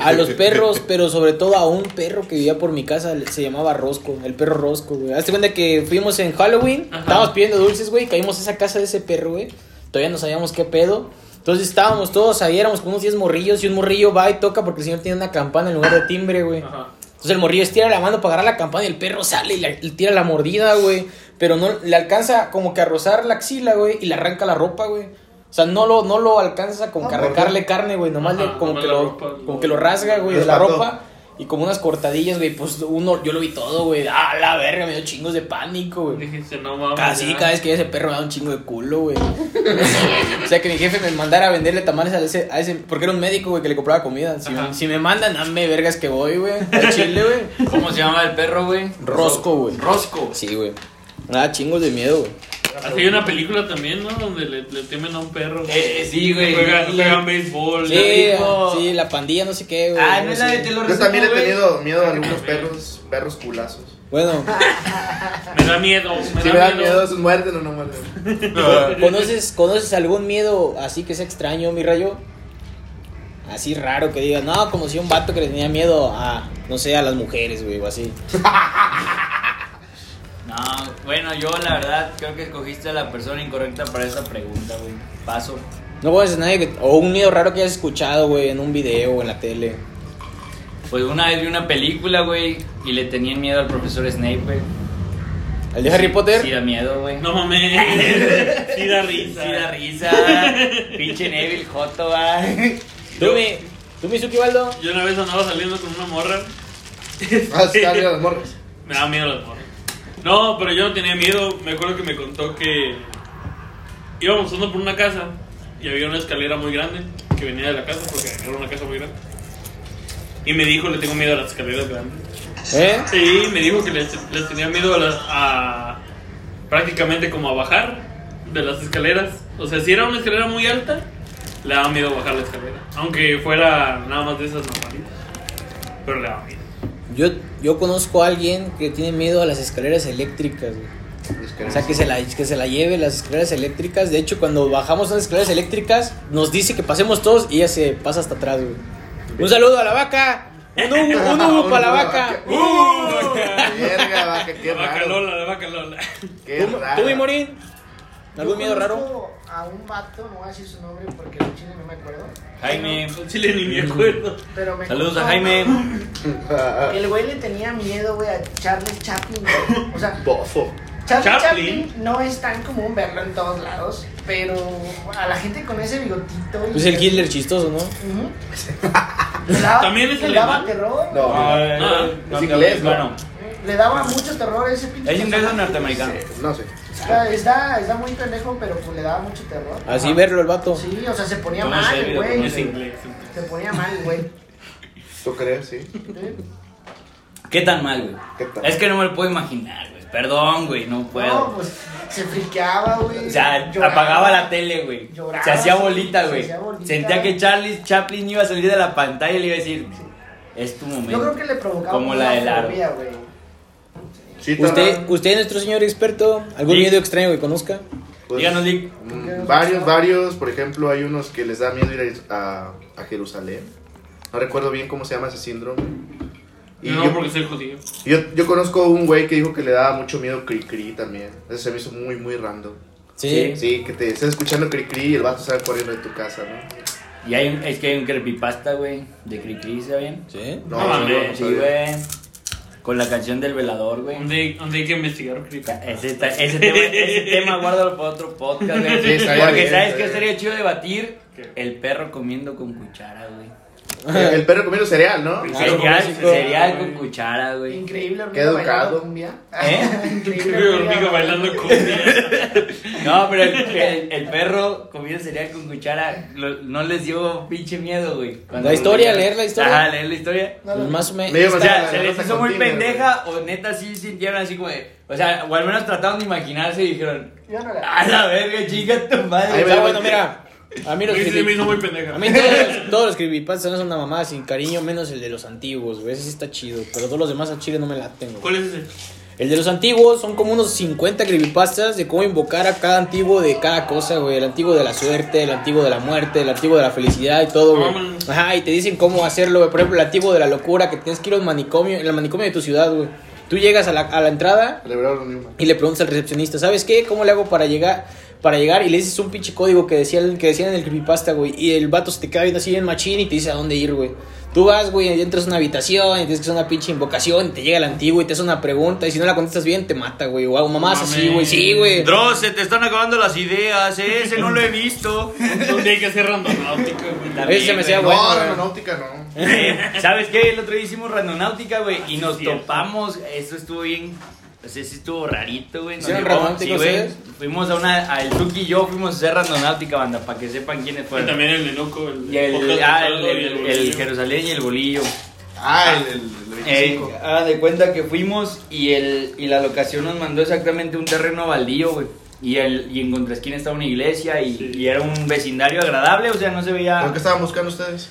S1: a los perros, pero sobre todo a un perro que vivía por mi casa, se llamaba Rosco, el perro Rosco, güey. Hazte cuenta que fuimos en Halloween,
S5: Ajá.
S1: estábamos pidiendo dulces, güey, caímos a esa casa de ese perro, güey. Todavía no sabíamos qué pedo. Entonces estábamos todos ahí, éramos como unos 10 morrillos y un morrillo va y toca porque el señor tiene una campana en lugar de timbre, güey.
S5: Ajá.
S1: Entonces el morrillo estira la mano para agarrar la campana y el perro sale y le, le tira la mordida, güey. Pero no le alcanza como que a rozar la axila, güey, y le arranca la ropa, güey. O sea, no lo, no lo alcanza como que a
S4: Ah, ¿por qué?
S1: arrancarle carne, güey. Nomás
S5: Ajá,
S1: le, como,
S5: nomás
S1: que lo,
S5: ropa,
S1: como
S5: lo-
S1: que lo rasga, güey, de la ropa. Y como unas cortadillas, güey. Pues uno, yo lo vi todo, güey. Ah, la verga, me dio chingos de pánico, güey.
S5: Dijiste, no mames.
S1: Casi
S5: ya.
S1: cada vez que ese perro me daba un chingo de culo, güey. (laughs) o sea, que mi jefe me mandara a venderle tamales a ese, a ese porque era un médico, güey, que le compraba comida. Si, me, si me mandan, dame vergas que voy, güey. Chile, güey.
S2: ¿Cómo se llama el perro, güey?
S1: Rosco, güey.
S2: Rosco.
S1: Sí, güey. Nada, chingos de miedo, güey.
S5: Así hay una película también, ¿no? Donde le, le temen a un perro.
S2: Eh, eh, sí, güey.
S5: Juegan, juegan béisbol.
S1: Sí, sí, la pandilla, no sé qué, güey.
S2: Ah, no es la de te lo
S4: Yo también he tenido miedo a algunos perros, perros culazos.
S1: Bueno,
S5: Me da miedo. Me
S4: Si
S5: da
S4: me dan
S5: miedo.
S4: miedo, o no muerden. (laughs)
S1: ¿conoces, ¿conoces algún miedo así que sea extraño, mi rayo? Así raro que diga, no, como si un vato que le tenía miedo a, no sé, a las mujeres, güey, o así. (laughs)
S2: No, bueno, yo la verdad creo que escogiste a la persona incorrecta para esa pregunta, güey. Paso.
S1: No conoces a nadie que, o un miedo raro que hayas escuchado, güey, en un video o en la tele.
S2: Pues una vez vi una película, güey, y le tenían miedo al profesor Snape, güey.
S1: ¿El de Harry Potter?
S2: Sí da miedo, güey.
S5: No mames. (laughs) Sí da risa.
S2: Sí da risa. (laughs) Pinche Neville Joto, va.
S1: ¿Tú, mi, tú, mi Suki Baldo?
S5: Yo una vez andaba saliendo con una morra.
S4: Ah, está bien (laughs) las morras.
S5: Me da miedo las morras. No, pero yo no tenía miedo. Me acuerdo que me contó que íbamos pasando por una casa y había una escalera muy grande que venía de la casa porque era una casa muy grande. y me dijo, le tengo miedo a las escaleras grandes.
S1: ¿Eh?
S5: Sí, me dijo que les, les tenía miedo a, las- a prácticamente como a bajar de las escaleras. O sea, si era una escalera muy alta, le daba miedo bajar la escalera. Aunque fuera nada más de esas normalitas. Pero le daba miedo.
S1: Yo, yo conozco a alguien que tiene miedo a las escaleras eléctricas, güey. O sea, que se, la, que se la lleve las escaleras eléctricas. De hecho, cuando bajamos las escaleras eléctricas, nos dice que pasemos todos y ella se pasa hasta atrás, güey. Un saludo a la vaca. Un hubo, (laughs) un para la vaca.
S4: Verga, vaca, qué
S5: La vaca
S4: raro.
S5: Lola, la vaca Lola.
S4: Qué
S1: ¿Tú,
S4: raro.
S1: tú, mi Morín? ¿Algún
S3: Yo
S1: miedo raro?
S3: A un vato, no voy a decir su nombre porque en chile no me acuerdo.
S2: Jaime.
S5: En Chile ni me (laughs) acuerdo.
S3: Pero me
S2: Saludos a Jaime. (laughs)
S3: El güey le tenía miedo, güey, a Charlie Chaplin. güey. O sea,
S4: Bofo.
S3: Charlie
S5: Chaplin.
S3: Chaplin. no es tan común verlo en todos lados, pero a la gente con ese bigotito.
S1: Pues el Hitler chistoso, ¿no?
S3: Ujú. (laughs) Le daba,
S5: ¿También es
S3: le daba terror.
S4: No.
S3: güey.
S5: Ah,
S4: es inglés, ¿no?
S2: Bueno,
S3: Le daba mucho terror ese pinche.
S2: ¿es inglés o norteamericano?
S4: No sé.
S3: Está, está, está muy pendejo, pero pues le daba mucho terror.
S1: Así verlo el vato.
S3: Sí, o sea, se ponía mal, güey.
S5: Es inglés.
S3: Se ponía mal, güey.
S4: ¿Tú crees? Sí.
S2: ¿Qué tan mal, güey? Es que no me lo puedo imaginar, güey. Perdón, güey, no puedo.
S3: No, pues se friqueaba, güey.
S2: O sea,
S3: lloraba.
S2: apagaba la tele, güey.
S3: Lloraba,
S2: Se hacía bolita,
S3: se
S2: güey.
S3: hacía bolita.
S2: Sentía que Charlie Chaplin iba a salir de la pantalla y le iba a decir, es tu momento.
S3: Yo creo que le provocaba
S2: Como
S3: una
S2: la del aro.
S3: fobia, güey.
S4: Sí,
S1: Usted,
S4: raro.
S1: usted, nuestro señor experto, ¿algún miedo extraño que conozca?
S4: Pues,
S2: Díganos, Dick.
S4: mm, varios, varios. Por ejemplo, hay unos que les da miedo ir a, a Jerusalén. No recuerdo bien cómo se llama ese síndrome. Y
S5: no,
S4: yo,
S5: porque soy judío.
S4: yo, yo conozco un güey que dijo que le daba mucho miedo Cricri también. Eso se me hizo muy, muy random.
S1: Sí.
S4: Sí, que te estés escuchando Cricri y el vato sale corriendo de tu casa, ¿no?
S2: Y hay un, es que hay un creepypasta, güey, de Cricri, ¿saben?
S1: Sí.
S4: No,
S5: No mames,
S4: no
S2: Sí, güey. Con la canción del velador, güey.
S5: ¿Dónde, dónde hay que investigar?
S2: Ese, ese tema, ese tema guárdalo para otro podcast, güey.
S4: Sí,
S2: Porque
S4: bien,
S2: sabes que estaría chido debatir
S5: ¿Qué?
S2: el perro comiendo con cuchara, güey.
S4: El, perro comiendo cereal, ¿no?
S2: Cereal, cereal con cuchara, güey.
S3: Increíble
S4: Qué
S3: hormiga
S4: educado.
S3: bailando cumbia.
S2: ¿Eh? (laughs)
S3: Increíble
S5: Hormiga bailando cumbia. (laughs)
S2: No, pero el, el- el perro comiendo cereal con cuchara lo- no les dio pinche miedo, güey. Cuando
S1: La historia, leer la historia.
S2: Ajá, leer la historia.
S3: No,
S1: Pues más o menos.
S4: Medio
S2: O sea, se les hizo muy
S4: continua,
S2: pendeja o neta sí sintieron así como de... O sea, o al menos trataron de imaginarse y dijeron...
S3: Yo no la-
S2: A la verga, chica tu madre.
S4: Ahí
S1: O sea,
S4: va,
S1: bueno, mira. A mí los
S5: Sí, me hizo muy pendeja.
S1: A mí todos, (laughs) todos los creepypastas son una mamada sin cariño, menos el de los antiguos, güey. Ese sí está chido. Pero todos los demás a chile no me la tengo.
S5: ¿Cuál es ese?
S1: El de los antiguos son como unos 50 creepypastas de cómo invocar a cada antiguo de cada cosa, güey. El antiguo de la suerte, el antiguo de la muerte, el antiguo de la felicidad y todo, güey. Ajá, y te dicen cómo hacerlo, güey. Por ejemplo, el antiguo de la locura, que tienes que ir a un manicomio, en el manicomio de tu ciudad, güey. Tú llegas a la, a la entrada y le preguntas al recepcionista, ¿sabes qué? ¿Cómo le hago para llegar? Para llegar y le dices un pinche código que decía que decían en el creepypasta, güey. Y el vato se te queda viendo así en machín y te dice a dónde ir, güey. Tú vas, güey, y entras a una habitación y tienes que hacer una pinche invocación y te llega el antiguo y te hace una pregunta y si no la contestas bien te mata, güey. O mamás así, güey. Sí, güey.
S2: Dross, se te están acabando las ideas, ¿eh? ese no lo he visto. (laughs)
S5: ¿Dónde hay que hacer randonáutica, güey?
S1: Ese se me hacía
S2: güey.
S4: No,
S1: bueno, güey.
S4: aeronáutica no. (laughs)
S2: ¿Sabes qué? El otro día hicimos randonáutica, güey, y nos
S5: Cierto.
S2: topamos. Eso estuvo bien. O sea, sí estuvo rarito, güey. Nos
S1: ¿Hicieron
S2: llevó-
S1: randonáutica
S2: sí, güey.
S1: ustedes?
S2: Fuimos a una. A el Tuki y yo fuimos a hacer randonáutica, banda, para que sepan quiénes
S5: Y
S2: fueron.
S5: también el Lenuco, el,
S2: Y el, ah,
S5: pasado
S2: el,
S5: y
S2: el-
S5: bolillo.
S2: el Jerusalén y el bolillo.
S4: Ah, el, el, el
S2: Eh,
S4: 25.
S2: hagan de cuenta que fuimos y, el, y la locación nos mandó exactamente un terreno baldío, güey. Y, el, y en contraesquina estaba una iglesia y,
S5: Sí.
S2: y era un vecindario agradable, o sea, no se veía...
S4: ¿Por qué estaban buscando ustedes?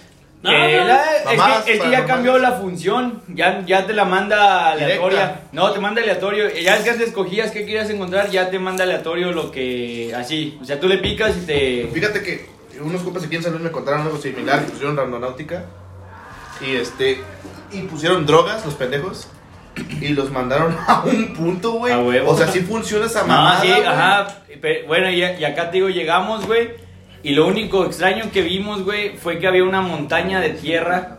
S5: No, no.
S2: la- es
S4: Mamás,
S2: que, es que
S4: para
S2: ya
S4: mamás.
S2: cambió la función, ya, ya te la manda aleatoria.
S4: Directa.
S2: No, te manda aleatorio. Ya es que antes escogías qué querías encontrar, ya te manda aleatorio lo que. Así. O sea, tú le picas y te.
S4: Fíjate que unos compas aquí en San Luis me contaron algo similar que pusieron randonáutica y este y pusieron drogas los pendejos y los mandaron (laughs) a un punto, güey.
S2: A huevo.
S4: O sea, sí funciona esa
S2: No,
S4: mamada.
S2: sí, ajá. Bueno, y, y acá te digo, llegamos, güey. Y lo único extraño que vimos, güey, fue que había una montaña de tierra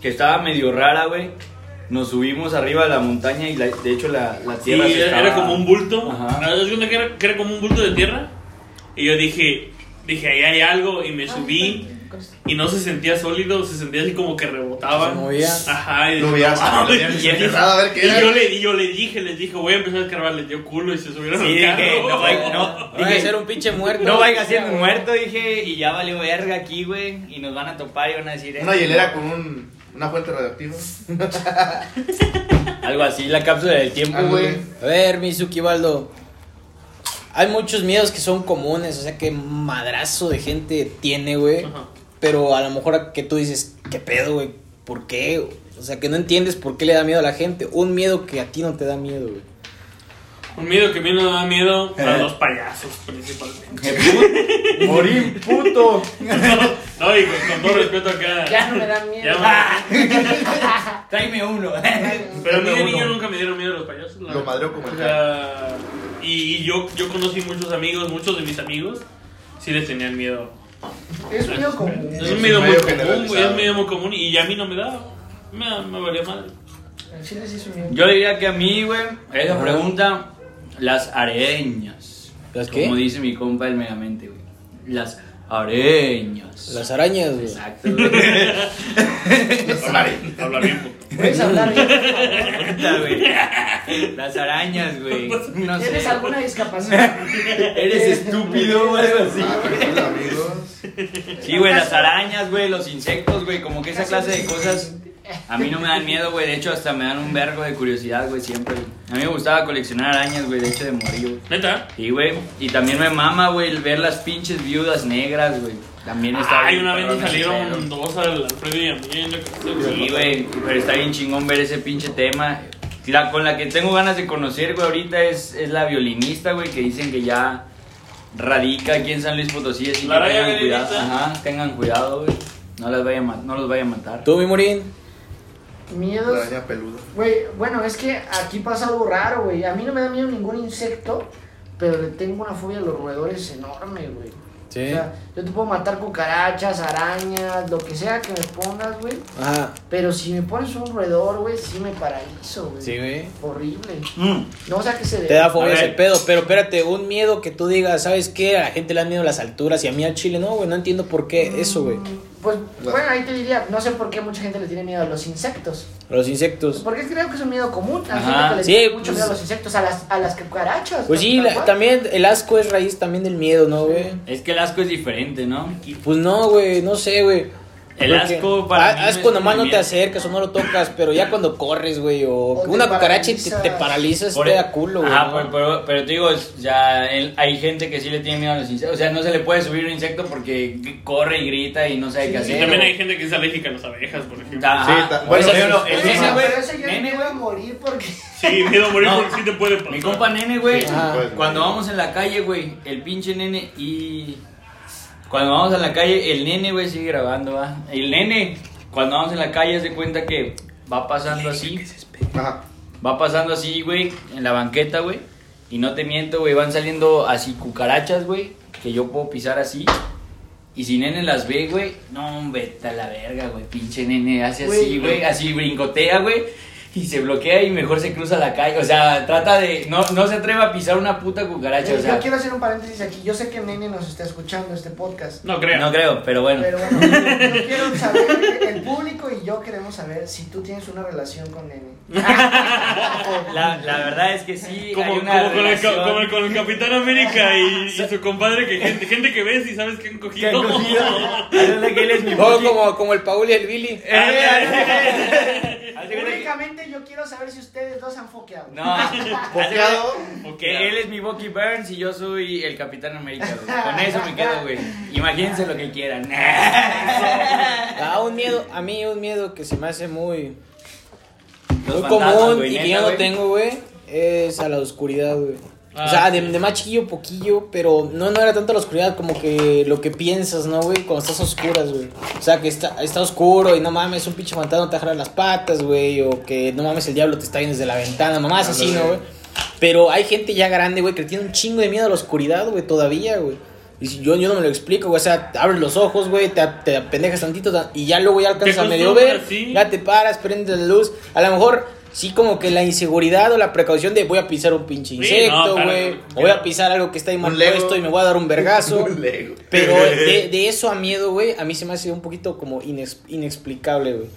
S2: que estaba medio rara, güey. Nos subimos arriba de la montaña y la- de hecho la, la
S5: Sí,
S2: tierra se
S5: era
S2: estaba-
S5: como un bulto.
S2: Ajá.
S5: ¿No que era, que era como un bulto de tierra? Y yo dije, dije, ahí hay algo. Y me subí. Y no se sentía sólido, se sentía así como que rebotaba.
S1: Se movía.
S5: Ajá. Y
S4: Lo
S5: dije, "No
S4: lo
S5: mames".
S4: veías
S2: y el-
S4: encerrado, a ver qué
S5: Y
S4: era.
S5: yo le, y yo le dije, les dije, voy a empezar a escarbar, les dio culo y se subieron
S2: Sí,
S5: al
S2: dije,
S5: carro.
S2: no vaya, no, (laughs) dije,
S1: ser un pinche muerto.
S2: no vaya a ser un muerto, dije, y ya valió verga aquí, güey, y nos van a topar y van a decir, eh,
S4: Una hielera con un Una fuente radioactiva. (laughs)
S2: Algo así, la cápsula del tiempo, güey.
S1: A ver, Mizuki Baldo. Hay muchos miedos que son comunes, o sea, que madrazo de gente tiene, güey.
S5: Ajá.
S1: Pero a lo mejor que tú dices, ¿qué pedo, güey? ¿Por qué? O sea, que no entiendes por qué le da miedo a la gente. Un miedo que a ti no te da miedo, güey.
S5: Un miedo que a mí no me da miedo a
S2: Eh.
S5: los payasos, principalmente.
S2: Qué
S4: Morir, puto.
S5: No, y con, con todo respeto acá.
S3: Ya no me dan miedo.
S5: Ya. (laughs)
S2: Tráeme uno.
S5: Pero a mí de niño nunca me dieron miedo los payasos.
S4: Lo madreo como el
S5: y, y yo, yo conocí muchos amigos, muchos de mis amigos, sí les tenían miedo.
S3: Es un miedo común.
S5: Es
S4: Es
S5: un miedo muy común, güey, es un miedo muy común y a mí no me da. Me, me valía madre.
S3: En Chile sí es un miedo.
S2: Yo le diría que a mí, güey, esa pregunta, las areñas.
S1: ¿Las qué?
S2: Como dice mi compa del Megamente, güey. Las areñas.
S1: Las arañas, güey.
S2: Exacto, güey.
S5: Habla, (laughs) habla bien.
S3: ¿Puedes hablar bien?
S2: Puta, güey. Las arañas, güey. No sé.
S3: ¿Tienes alguna discapacidad? (laughs)
S2: Eres estúpido o algo así.
S4: Ah.
S2: Sí, güey, las arañas, güey, los insectos, güey, como que esa clase de cosas a mí no me dan miedo, güey, de hecho hasta me dan un vergo de curiosidad, güey, siempre. A mí me gustaba coleccionar arañas, güey, de hecho de morir, güey.
S5: Neta.
S2: Sí, güey, y también me mama, güey, el ver las pinches viudas negras, güey. También está
S5: Ay,
S2: bien
S5: una vez salieron dos al Alfredo y a mí. yo creo que-
S2: Sí, güey, pero está bien chingón ver ese pinche tema. La con la que tengo ganas de conocer, güey, ahorita es, es la violinista, güey, que dicen que ya radica aquí en San Luis Potosí, así
S5: La
S2: que
S5: raya
S2: tengan cuidado.
S5: violinista.
S2: Ajá, tengan cuidado, güey. No, las vaya no los vaya a matar.
S1: ¿Tú, mi Morín?
S3: Miedos.
S4: araña peluda.
S3: Güey, bueno, es que aquí pasa algo raro, güey. A mí no me da miedo ningún insecto, pero le tengo una fobia a los roedores enorme, güey.
S1: Sí.
S3: O sea, yo te puedo matar cucarachas, arañas, lo que sea que me pongas, güey.
S1: Ajá.
S3: Pero si me pones un roedor, güey, sí me paralizo, güey.
S1: Sí, güey.
S3: Horrible.
S2: Mm.
S3: No, o sea que se
S1: Te da
S2: A
S1: fobia
S2: ver.
S1: ese pedo, pero espérate, un miedo que tú digas, ¿sabes qué? A la gente le da miedo las alturas y a mí al chile no, güey, no entiendo por qué eso, güey.
S3: Mm, Pues,
S4: Bueno.
S3: bueno, ahí te diría, no sé por qué mucha gente le tiene miedo a los insectos.
S1: Los insectos.
S3: Porque creo que es un miedo común. Hay
S2: Ajá,
S3: gente que le
S1: sí,
S3: tiene mucho
S1: pues-
S3: miedo a los insectos, a las, a las cucarachas.
S1: Pues sí, la- también el asco es raíz también del miedo, ¿no, güey?
S2: Es que el asco es diferente, ¿no?
S1: Pues no, güey, no sé, güey.
S2: El
S1: Porque-
S2: asco para
S1: a-
S2: mí
S1: asco
S2: es
S1: nomás no te acercas o no lo tocas, pero ya cuando corres, güey, o, una cucaracha y te,
S3: paralizas.
S1: te paralizas,
S2: Por
S1: te
S2: e-
S1: da culo, güey.
S2: Ajá,
S1: ¿no?
S2: pero, pero, pero te digo, ya el- hay gente que sí le tiene miedo a los insectos. O sea, no se le puede subir un insecto porque corre y grita y no sabe
S3: Sí,
S2: qué
S5: Y
S2: hacer.
S5: también
S2: o-
S5: hay gente que es alérgica a las abejas, por ejemplo.
S2: Ajá.
S4: Sí,
S2: Por
S4: bueno,
S2: el nene, güey.
S3: Pero ese ya
S2: Nene,
S3: me iba a morir porque...
S5: Sí, miedo a morir
S2: No.
S5: porque sí te puede pasar.
S2: Mi compa nene, güey. Cuando vamos en la calle, güey, el pinche nene y. Cuando vamos a la calle, el nene, güey, sigue grabando, va. El nene, cuando vamos en la calle, se cuenta que va pasando así.
S4: Ajá.
S2: Va pasando así, güey, en la banqueta, güey. Y no te miento, güey, van saliendo así cucarachas, güey, que yo puedo pisar así. Y si nene las ve, güey, no, vete a la verga, güey, pinche nene, hace así,
S3: güey,
S2: así brincotea, güey. Y se bloquea y mejor se cruza la calle. O sea, trata de. No, no se atreve a pisar una puta cucaracha. O
S3: Yo
S2: sea,
S3: quiero hacer un paréntesis aquí. Yo sé que Nene nos está escuchando este podcast.
S5: No creo.
S2: no creo, pero bueno.
S3: Pero bueno, yo quiero saber, el público y yo queremos saber si tú tienes una relación con Nene. (laughs)
S2: La, la verdad es que sí,
S5: Como,
S2: hay una
S5: como con, el, como con el Capitán América y, y su compadre, que gente, gente que ves y sabes que han
S2: que
S5: cogido.
S2: han cogido. (laughs) Haz de que él es mi
S1: O como, como el Paul y el Billy. (laughs)
S3: Únicamente yo quiero saber si ustedes dos han foqueado.
S2: No, (laughs)
S4: Foqueado.
S2: que él es mi Bucky Burns y yo soy el Capitán América, güey. Con eso me quedo, güey. Imagínense lo que quieran. (laughs)
S1: Ah, un miedo, a mí un miedo que se me hace muy,
S2: Los
S1: muy
S2: fantasmas,
S1: común
S2: güey,
S1: y que
S2: neta,
S1: yo no
S2: güey.
S1: tengo, güey, es a la oscuridad, güey.
S5: Ah,
S1: o sea, de, de más chiquillo, poquillo, pero no, no era tanto la oscuridad como que lo que piensas, ¿no, güey? Cuando estás a oscuras, güey. O sea, que está, está oscuro y no mames, un pinche fantasma te agarra las patas, güey. O que no mames, el diablo te está viendo desde la ventana, mamás así, ¿no, güey? Pero hay gente ya grande, güey, que tiene un chingo de miedo a la oscuridad, güey, todavía, güey. Y si yo, yo no me lo explico, güey. O sea, abres los ojos, güey, te, te apendejas tantito ta- y ya luego ya alcanzas a medio ver. Ya te paras, prendes la luz. A lo mejor sí como que la inseguridad o la precaución de voy a pisar un pinche
S5: Sí,
S1: insecto, güey.
S5: claro.
S1: o voy a pisar algo que está ahí mal puesto y me voy a dar un vergazo. (laughs)
S4: Un Lego.
S1: Pero (laughs) de, de eso a miedo, güey, a mí se me hace un poquito como inex- inexplicable, güey.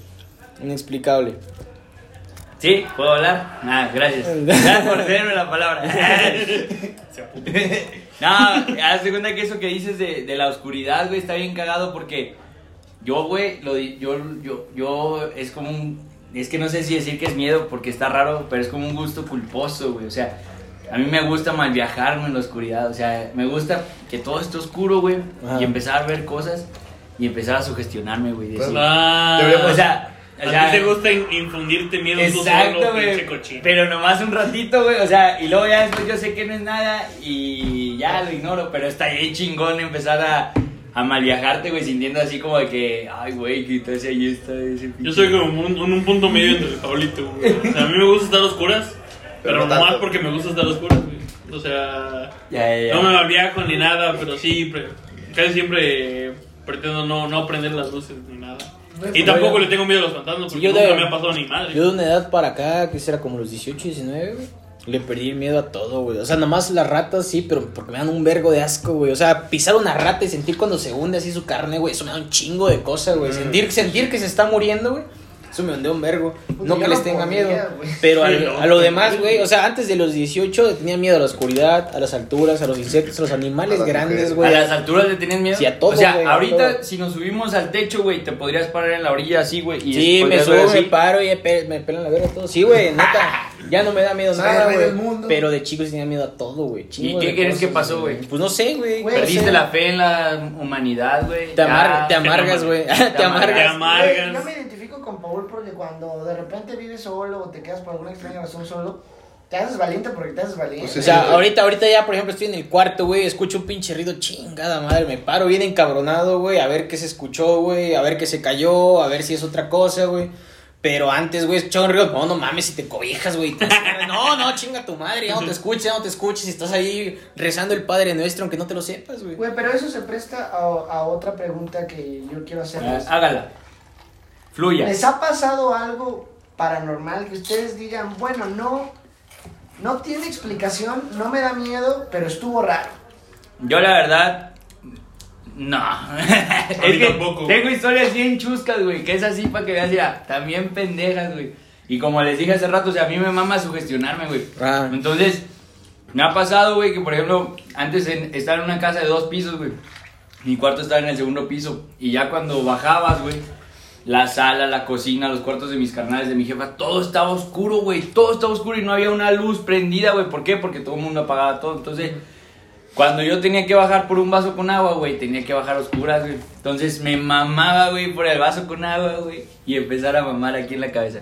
S1: Inexplicable.
S2: ¿Sí? ¿Puedo hablar? Nada, gracias. Gracias por cederme la palabra. (laughs) no, haz de cuenta que eso que dices de, de la oscuridad, güey, está bien cagado porque Yo, güey, lo di- yo, yo, yo, es como un, es que no sé si decir que es miedo porque está raro, pero es como un gusto culposo, güey, o sea, a mí me gusta mal viajarme en la oscuridad, o sea, me gusta que todo esté oscuro, güey,
S1: Ajá.
S2: y empezar a ver cosas y empezar a sugestionarme, güey, decir,
S5: Ah,
S2: o sea, o
S5: a
S2: sea,
S5: ti te gusta in- infundirte miedo tú
S2: Exacto,
S5: solo,
S2: güey.
S5: pinche cochino.
S2: Pero nomás un ratito, güey. O sea, y luego ya después yo sé que no es nada y ya lo ignoro. Pero está ahí chingón empezar a, a mal viajarte, güey, sintiendo así como de que, ay, güey, que entonces ahí está ese
S5: Yo soy como un, un, un punto medio entre el Pablito, güey. O sea, a mí me gusta estar a oscuras, pero
S4: Pero no
S5: nomás
S4: tanto.
S5: porque me gusta estar a oscuras, güey. O sea,
S2: Ya, ya, ya.
S5: no me malviajo ni nada, pero sí, pre- casi siempre pretendo no, no prender las luces ni nada. Y tampoco le tengo miedo a los fantasmas
S1: Sí,
S5: porque
S1: yo
S5: nunca
S1: de-
S5: me ha pasado ni madre.
S1: Yo de una edad para acá, que será como los 18, 19, güey. Le perdí el miedo a todo, güey. O sea, nomás las ratas sí, pero porque me dan un vergo de asco, güey. O sea, pisar una rata y sentir cuando se hunde así su carne, güey. Eso me da un chingo de cosas, güey. Sentir, sentir que se está muriendo, güey. Eso me hunde un vergo.
S3: Puta,
S1: No que les tenga
S3: podría,
S1: miedo.
S3: güey.
S1: Pero
S5: Sí,
S1: al-
S5: no,
S1: a lo demás, güey. O sea, antes de los 18 tenía miedo a la oscuridad, a las alturas, a los insectos, a los animales
S4: A
S1: grandes, güey.
S2: ¿A las alturas le tenías miedo?
S1: Sí, a todo,
S2: O sea, ahorita
S1: todo.
S2: si nos subimos al techo, güey, te podrías parar en la orilla así, güey. y
S1: Sí, me subo, me paro y me pelan la verga todo. Sí, güey, (laughs) neta. Ya no me da miedo nada, güey. Pero de chico sí tenía miedo a todo, güey.
S2: ¿Y qué crees que pasó, güey?
S1: Pues no sé, güey.
S3: Güey,
S2: Perdiste la fe en la humanidad, güey.
S1: Te, amargas, güey. Te (laughs)
S2: Te
S1: amargas.
S5: Te amargas.
S3: Güey, Yo me identifico con Paul porque cuando de repente vives solo o te quedas por alguna extraña razón solo, te haces valiente porque te haces valiente.
S4: Pues
S1: O sea, ahorita, ahorita ya, por ejemplo, estoy en el cuarto, güey, escucho un pinche ruido, chingada madre, me paro bien encabronado, güey, a ver qué se escuchó, güey, a ver qué se cayó, a ver si es otra cosa, güey. Pero antes, güey, escuchaba un ruido, no, no mames, si te cobijas, güey. No, no, chinga tu madre, ya no te (laughs) escuches, ya no te escuches, estás ahí rezando el Padre Nuestro, aunque no te lo sepas, güey.
S3: Güey, pero eso se presta a, a otra pregunta que yo quiero hacerles.
S2: Hágala. Fluya.
S3: ¿Les ha pasado algo paranormal que ustedes digan, bueno, no, no tiene explicación, no me da miedo, pero estuvo raro?
S2: Yo la verdad, no. (laughs) es que
S5: tampoco.
S2: tengo historias bien chuscas, güey, que es así para que veas, mira, también pendejas, güey. Y como les dije hace rato, o sea, a mí me mama sugestionarme, güey.
S1: Ah.
S2: Entonces, me ha pasado, güey, que por ejemplo, antes en, estaba en una casa de dos pisos, güey. Mi cuarto estaba en el segundo piso. Y ya cuando bajabas, güey, la sala, la cocina, los cuartos de mis carnales, de mi jefa, todo estaba oscuro, güey. Todo estaba oscuro y no había una luz prendida, güey. ¿Por qué? Porque todo el mundo apagaba todo. Entonces, cuando yo tenía que bajar por un vaso con agua, güey, tenía que bajar a oscuras, güey. Entonces me mamaba, güey, por el vaso con agua, güey. Y empezar a mamar aquí en la cabeza.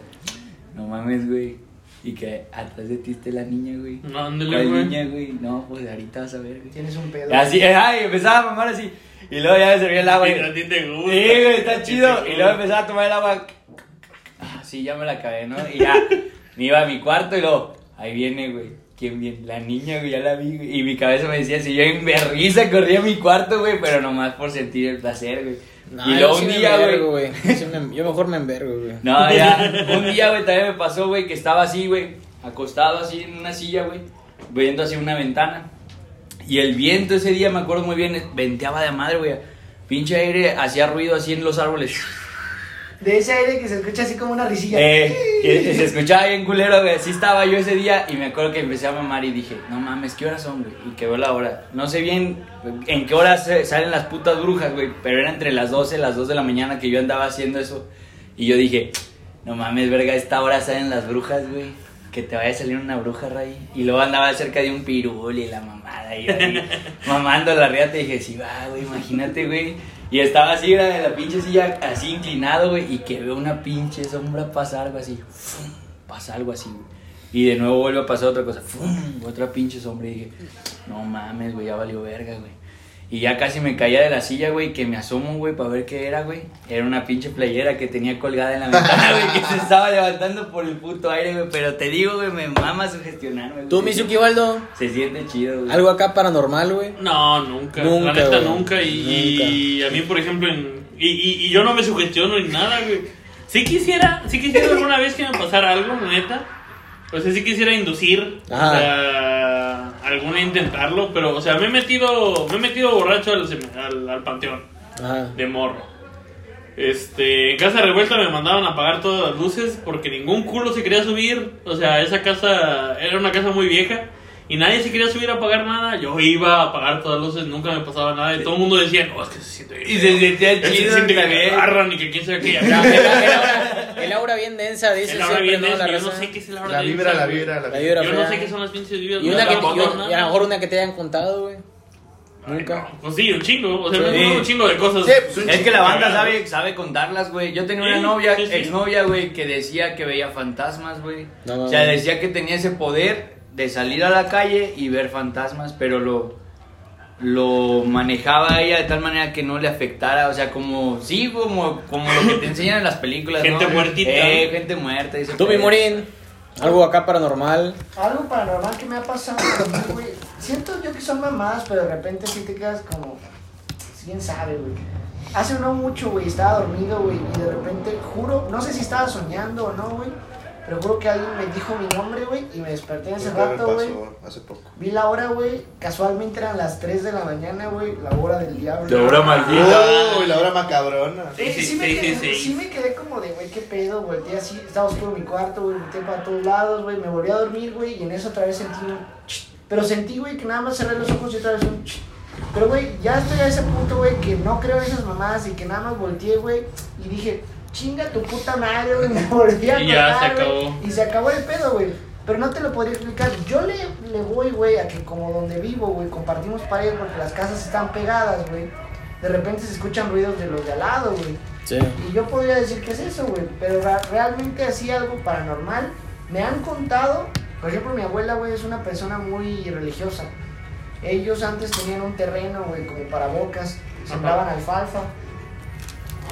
S2: No mames, güey. Y que atrás de ti esté la niña, güey.
S5: No, ándale,
S2: ¿Cuál
S5: güey.
S2: niña, güey? No, pues ahorita vas a ver, güey.
S3: Tienes un pedo.
S2: Así, eh, ay, empezaba a mamar así. Y luego ya me servía el agua. y-
S5: A ti te gusta.
S2: Sí, güey, está chido. Y luego empezaba a tomar el agua. Ah, sí, ya me la acabé, ¿no? Y ya me iba a mi cuarto y luego, ahí viene, güey. ¿Quién viene? La niña, güey, ya la vi, güey. Y mi cabeza me decía, si yo en berriza corría a mi cuarto, güey, pero nomás por sentir el placer, güey.
S1: No,
S2: y luego un
S1: me
S2: día,
S1: envergo,
S2: güey.
S1: Yo sí me- Yo mejor me envergo, güey.
S2: No, (laughs) ya. Un día, güey, también me pasó, güey, que estaba así, güey, acostado así en una silla, güey, viendo hacia una ventana. Y el viento ese día, me acuerdo muy bien, venteaba de madre, güey. Pinche aire hacía ruido así en los árboles.
S3: De ese aire que se escucha así como una risilla.
S2: Eh, que se escuchaba bien culero, güey. Así estaba yo ese día y me acuerdo que empecé a mamar y dije, no mames, ¿qué horas son, güey? Y que veo la hora. No sé bien en qué horas salen las putas brujas, güey. Pero era entre las 12 y las 2 de la mañana que yo andaba haciendo eso. Y yo dije, no mames, verga, esta hora salen las brujas, güey. Que te vaya a salir una bruja, Ray. Y luego andaba cerca de un pirul y la mamada. Y yo ahí, mamando la riata. Y dije, sí, va, güey, imagínate, güey. Y estaba así, era de la pinche silla, así inclinado, güey. Y que veo una pinche sombra pasar, algo así. ¡fum! Pasa algo así, güey. Y de nuevo vuelve a pasar otra cosa. ¡fum! Otra pinche sombra. Y dije, no mames, güey, ya valió verga, güey. Y ya casi me caía de la silla, güey, que me asomo, güey, para ver qué era, güey. Era una pinche playera que tenía colgada en la ventana, güey, que se estaba levantando por el puto aire, güey. Pero te digo, güey, me mama sugestionarme, güey.
S1: ¿Tú, Mizuki Waldo?
S2: Se siente chido, güey.
S1: ¿Algo acá paranormal, güey?
S5: No, nunca.
S1: Nunca,
S5: la neta,
S1: güey.
S5: nunca. Y, y a mí, por ejemplo, en- y, y, y yo no me sugestiono ni nada, güey. Sí quisiera, sí quisiera alguna vez que me pasara algo, la neta. O sea, sí quisiera inducir, o
S1: Ajá.
S5: Alguna intentarlo, pero, o sea, me he metido, me he metido borracho al, al, al panteón
S1: Ajá.
S5: de morro. Este, en casa revuelta me mandaban a apagar todas las luces porque ningún culo se quería subir. O sea, esa casa era una casa muy vieja y nadie se quería subir a pagar nada, yo iba a pagar todas las luces, nunca me pasaba nada. Y todo el mundo decía, no, es que se siente bien.
S2: Y se sentía chido
S5: Se siente que me agarran y que quién sabe qué.
S1: El aura, el aura- el aura bien densa, dice
S5: El aura
S1: siempre,
S5: bien
S1: ¿no?
S5: densa,
S1: La
S5: yo no sé qué es el aura
S4: La vibra,
S5: densa,
S4: la vibra, la
S1: La
S4: vibra.
S5: Yo no sé qué son las pinches vibras.
S1: Y
S5: no
S1: una que, y, a lo mejor una que te hayan contado, güey. Nunca.
S5: no, Pues sí, un chingo. O sea,
S1: Sí.
S5: un chingo de cosas.
S4: Sí, pues,
S2: Es que la banda sabe, sabe contarlas, güey. Yo tenía una
S5: Sí,
S2: novia,
S5: sí, sí.
S2: exnovia, güey, que decía que veía fantasmas, güey.
S1: No,
S2: o sea,
S1: no.
S2: decía que tenía ese poder de salir a la calle y ver fantasmas, pero lo lo manejaba ella de tal manera que no le afectara, o sea, como sí, como como lo que te enseñan en las películas,
S5: Gente
S2: ¿no?
S5: muertita.
S2: Eh, gente muerta, y
S1: Tú, mi. Morín, algo acá paranormal.
S3: Algo paranormal que me ha pasado, güey. Siento yo que son mamadas, pero de repente sí te quedas como. ¿Quién sabe, güey? Hace no mucho, güey, estaba dormido, güey, y de repente, juro, no sé si estaba soñando o no, güey, pero juro que alguien me dijo mi nombre, güey, y me desperté
S4: Nunca me
S3: rato, güey.
S4: pasó hace poco.
S3: Vi la hora, güey, casualmente eran las 3 de la mañana, güey, la hora del diablo.
S2: De hora maldita.
S4: Uy, la hora macabrona.
S5: Sí, sí,
S3: sí, me
S5: sí,
S3: quedé,
S5: sí, sí.
S3: sí me quedé como de, güey, qué pedo, volteé así, estaba oscuro mi cuarto, güey, volteé para todos lados, güey, me volví a dormir, güey, y en eso otra vez sentí un pero sentí, güey, que nada más cerré los ojos y otra vez un pero, güey, ya estoy a ese punto, güey, que no creo en esas mamadas y que nada más volteé, güey, y dije, chinga tu puta madre, güey, (laughs) me volví a
S5: Y ya se
S3: güey,
S5: acabó.
S3: y se acabó el pedo, güey. Pero no te lo podría explicar. Yo le, le voy, güey, a que como donde vivo, güey, compartimos paredes porque las casas están pegadas, güey. De repente se escuchan ruidos de los de al lado, güey.
S1: Sí.
S3: Y yo podría decir que es eso, güey. Pero realmente así algo paranormal. Me han contado, por ejemplo, mi abuela, güey, es una persona muy religiosa. Ellos antes tenían un terreno, güey, como para bocas. Sembraban alfalfa.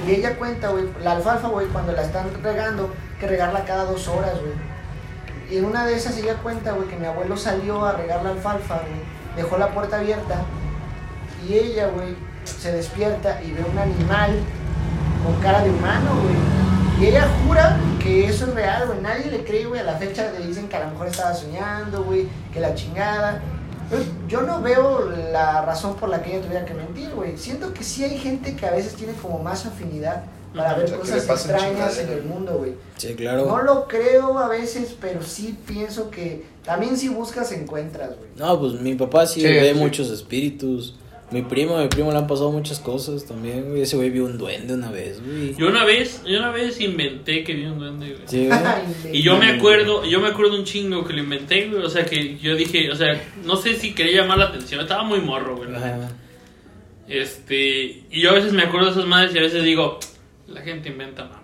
S3: Y ella cuenta, güey, la alfalfa, güey, cuando la están regando, que regarla cada dos horas, güey. Y en una de esas ella cuenta, güey, que mi abuelo salió a regar la alfalfa, güey. Dejó la puerta abierta. Y ella, güey, se despierta y ve un animal con cara de humano, güey. Y ella jura que eso es real, güey. Nadie le cree, güey. A la fecha le dicen que a lo mejor estaba soñando, güey. Que la chingada. Pues, Yo no veo la razón por la que ella tuviera que mentir, güey. Siento que sí hay gente que a veces tiene como más afinidad para ver cosas extrañas en el mundo, güey.
S1: Sí,
S3: No
S1: claro.
S3: lo creo a veces, pero sí pienso que también si buscas encuentras, güey.
S1: No, pues mi papá sí,
S4: Sí,
S1: ve
S4: sí.
S1: muchos espíritus. Mi primo, mi primo le han pasado muchas cosas también, güey. Ese güey vio un duende una vez, güey.
S5: Yo una vez, yo una vez inventé que vi un duende, güey.
S1: Sí, güey. (laughs)
S5: Y yo me acuerdo, yo me acuerdo un chingo que lo inventé, güey. O sea, que yo dije, o sea, no sé si quería llamar la atención. Estaba muy morro, güey.
S1: Ajá.
S5: Este, y yo a veces me acuerdo de esas madres y a veces digo, la gente inventa mamadas.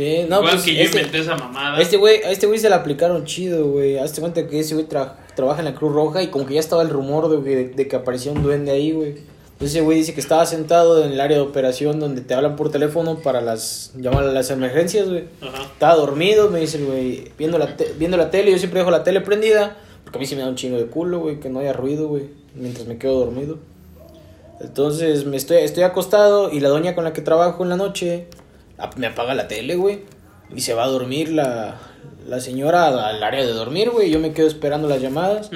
S5: Güey".
S1: Sí, no,
S5: Igual
S1: pues
S5: que yo
S1: este-
S5: inventé esa mamada.
S1: Este güey, a este güey se la aplicaron chido, güey. Hazte cuenta que ese güey tra- trabaja en la Cruz Roja y como que ya estaba el rumor de, que- de que aparecía un duende ahí, güey. Entonces ese güey dice que estaba sentado en el área de operación donde te hablan por teléfono para las llamar a las emergencias, güey.
S5: Ajá.
S1: Estaba dormido, me dice el güey, viendo la, te- viendo la tele. Yo siempre dejo la tele prendida porque a mí sí me da un chingo de culo, güey, que no haya ruido, güey, mientras me quedo dormido. Entonces me estoy, estoy acostado y la doña con la que trabajo en la noche me apaga la tele, güey. Y se va a dormir la, la señora al área de dormir, güey. Yo me quedo esperando las llamadas.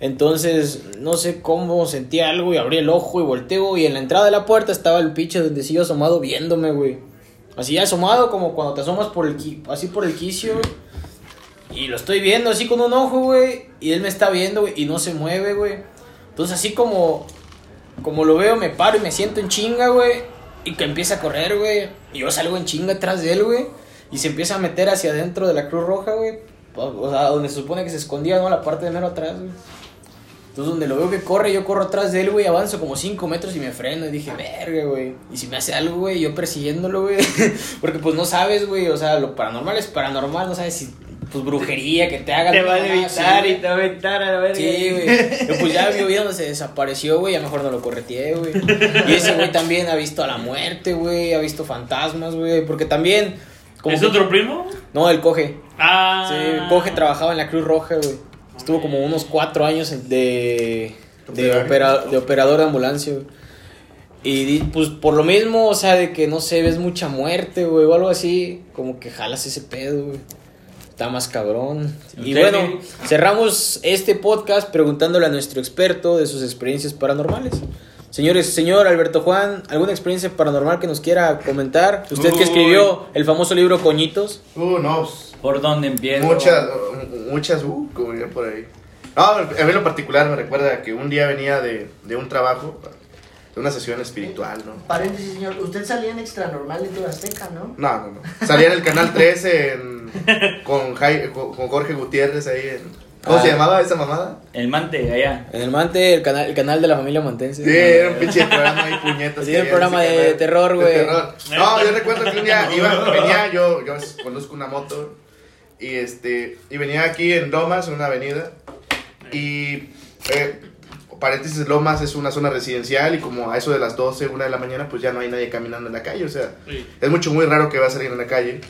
S1: Entonces, no sé cómo sentí algo y abrí el ojo y volteo. Y en la entrada de la puerta estaba el pinche duendecillo asomado viéndome, güey. Así asomado como cuando te asomas por el así por el quicio. Y lo estoy viendo así con un ojo, güey. Y él me está viendo, güey. Y no se mueve, güey. Entonces así como, como lo veo, me paro y me siento en chinga, güey. Y que empieza a correr, güey. Y yo salgo en chinga atrás de él, güey. Y se empieza a meter hacia adentro de la Cruz Roja, güey. O sea, donde se supone que se escondía, ¿no? La parte de mero atrás, güey. Entonces, donde lo veo que corre, yo corro atrás de él, güey, avanzo como 5 metros y me freno. Y dije, verga, güey. Y si me hace algo, güey, yo persiguiéndolo, güey. (laughs) Porque, pues, no sabes, güey. O sea, lo paranormal es paranormal. No sabes si, pues, brujería, que te hagan.
S2: Te va a
S1: una mamada así,
S2: evitar y te va a aventar a la verga.
S1: Sí, güey. Pues ya vio donde se desapareció, güey. A lo mejor no lo correteé, güey. Y ese güey también ha visto a la muerte, güey. Ha visto fantasmas, güey. Porque también.
S5: ¿Es
S1: que-
S5: otro primo?
S1: No, el coge.
S5: Ah.
S1: Sí, Coge trabajaba en la Cruz Roja, güey. Estuvo como unos cuatro años de, de, opera- de operador de ambulancia, güey. Y pues por lo mismo, o sea, de que no sé, ves mucha muerte, güey, o algo así, como que jalas ese pedo, güey. Está más cabrón. Y bueno, cerramos este podcast preguntándole a nuestro experto de sus experiencias paranormales. Señores, señor Alberto Juan, ¿alguna experiencia paranormal que nos quiera comentar? Usted que escribió el famoso libro Coñitos.
S4: Uh, no.
S2: ¿Por dónde empiezo?
S4: Muchas, muchas, uh, como dirían por ahí. No, a mí lo particular me recuerda que un día venía de, de un trabajo, de una sesión espiritual, ¿no?
S3: Paréntesis, señor. Usted salía en Extra Normal de Azteca, ¿no?
S4: No, no, no. Salía en el canal 13 en- (laughs) con, Jai- con, con Jorge Gutiérrez ahí en... ¿Cómo
S1: Ah.
S4: se llamaba esa mamada?
S2: El mante, allá.
S1: En el Mante, el canal, el canal de la familia Montense.
S4: Sí, era un pinche programa ahí, puñetas.
S1: Sí, el
S4: había
S1: programa de terror, güey.
S4: No, yo recuerdo que un día iba, (laughs) venía yo, yo conduzco una moto y este y venía aquí en Lomas, en una avenida y eh, paréntesis Lomas es una zona residencial y como a eso de las 12, 1 de la mañana pues ya no hay nadie caminando en la calle, o sea,
S5: Sí.
S4: es mucho muy raro que va a salir en la calle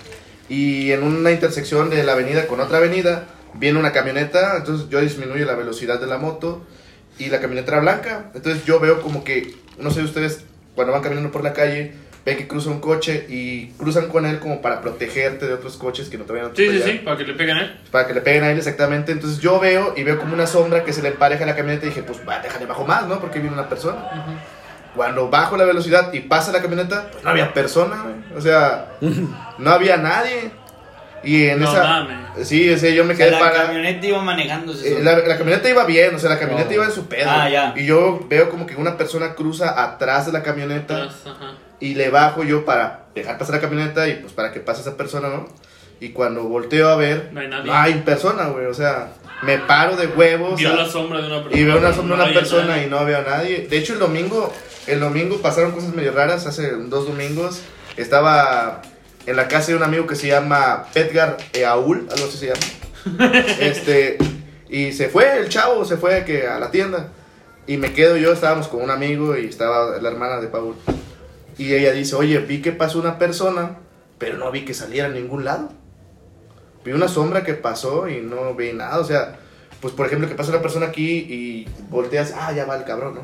S4: y en una intersección de la avenida con otra avenida viene una camioneta, entonces yo disminuyo la velocidad de la moto y la camioneta era blanca, entonces yo veo como que, no sé ustedes, cuando van caminando por la calle, ven que cruza un coche y cruzan con él como para protegerte de otros coches que no te vayan a
S5: Sí, sí, sí, para que le peguen a él.
S4: Para que le peguen a él exactamente, entonces yo veo y veo como una sombra que se le empareja a la camioneta y dije, pues va, déjale bajo más, ¿no? Porque viene una persona. Cuando bajo la velocidad y pasa la camioneta, pues no había persona, güey. O sea, (laughs) no había nadie. Y en
S5: No
S4: esa...
S5: mames.
S4: Sí, o sea, yo me
S2: O sea,
S4: quedé
S2: la
S4: parado.
S2: camioneta iba manejándose.
S4: Eh, la, la camioneta iba bien, o sea, la camioneta
S2: No.
S4: iba en su pedo.
S2: Ah, ya.
S4: Y yo veo como que una persona cruza atrás de la camioneta
S5: Atrás, ajá.
S4: Y le bajo yo para dejar pasar la camioneta y pues para que pase esa persona, ¿no? Y cuando volteo a ver,
S5: No hay nadie.
S4: no hay persona, güey, o sea, me paro de huevos.
S5: Vio
S4: o sea,
S5: la sombra de una persona.
S4: y veo una sombra de
S5: No
S4: una persona
S5: nadie.
S4: y no veo a nadie. De hecho, el domingo, el domingo pasaron cosas medio raras. Hace dos domingos estaba en la casa de un amigo que se llama Edgar Eaul, algo así se llama. (laughs) este, y se fue el chavo, se fue que a la tienda. Y me quedo yo, estábamos con un amigo y estaba la hermana de Paul. Y ella dice, oye, vi que pasó una persona, pero no vi que saliera a ningún lado. Vi una sombra que pasó y no vi nada. O sea, pues por ejemplo, que pasa una persona aquí y volteas, ah, ya va el cabrón, ¿no?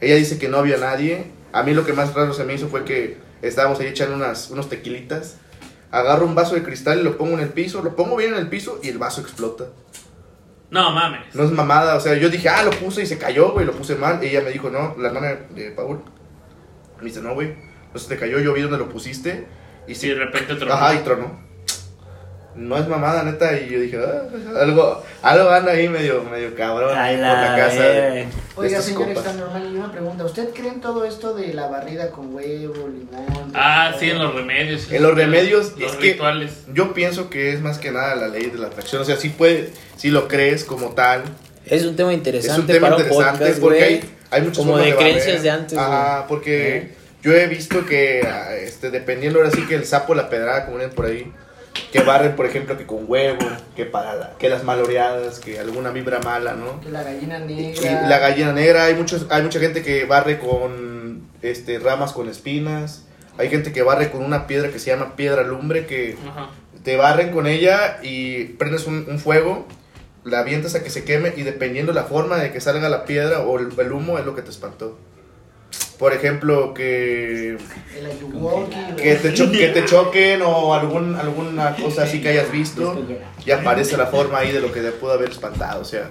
S4: Ella dice que no había nadie. A mí lo que más raro se me hizo fue que estábamos ahí echando unas, unos tequilitas. Agarro un vaso de cristal y lo pongo en el piso, lo pongo bien en el piso y el vaso explota.
S5: No mames.
S4: No es mamada, o sea, yo dije, ah, lo puse y se cayó, güey, lo puse mal. ella me dijo, no, la hermana de Paul. Me dice, no, güey, no se te cayó, yo vi donde lo pusiste. Y
S5: Y
S4: sí,
S5: de repente otro.
S4: Ajá, y tronó. No es mamada, neta. Y yo dije, ah, algo, algo anda ahí medio, medio cabrón
S2: A
S4: ahí por
S2: la
S4: la casa. de-
S2: verga.
S4: de
S3: Oiga, señor. Extra Normal, y una pregunta. ¿Usted cree en todo esto de la barrida con huevo, limón?
S5: Ah, sí, en los remedios.
S4: En los remedios,
S5: Los
S4: es que-
S5: rituales.
S4: Yo pienso que es más que nada la ley de la atracción. O sea, sí puede, si lo crees como tal.
S1: Es un tema interesante
S4: es un tema
S1: para
S4: interesante
S1: podcast,
S4: porque hay, hay muchas
S1: Como
S4: formas
S1: de creencias de antes,
S4: Ajá, porque yo he visto que, este, dependiendo ahora sí que el sapo, la pedrada, como ven por ahí, que barren, por ejemplo, que con huevo, que para la- que las maloreadas, que alguna vibra mala, ¿no?
S3: Que la gallina
S4: Y
S3: negra.
S4: la gallina negra, hay muchos, hay mucha gente que barre con este ramas con espinas. Hay gente que barre con una piedra que se llama piedra lumbre que
S5: Ajá.
S4: te barren con ella y prendes un, un fuego, la avientas a que se queme y dependiendo la forma de que salga la piedra o el, el humo es lo que te espantó. Por ejemplo, que, que, te, cho- que te choquen o algún, alguna cosa así que hayas visto y aparece la forma ahí de lo que te pudo haber espantado. O sea,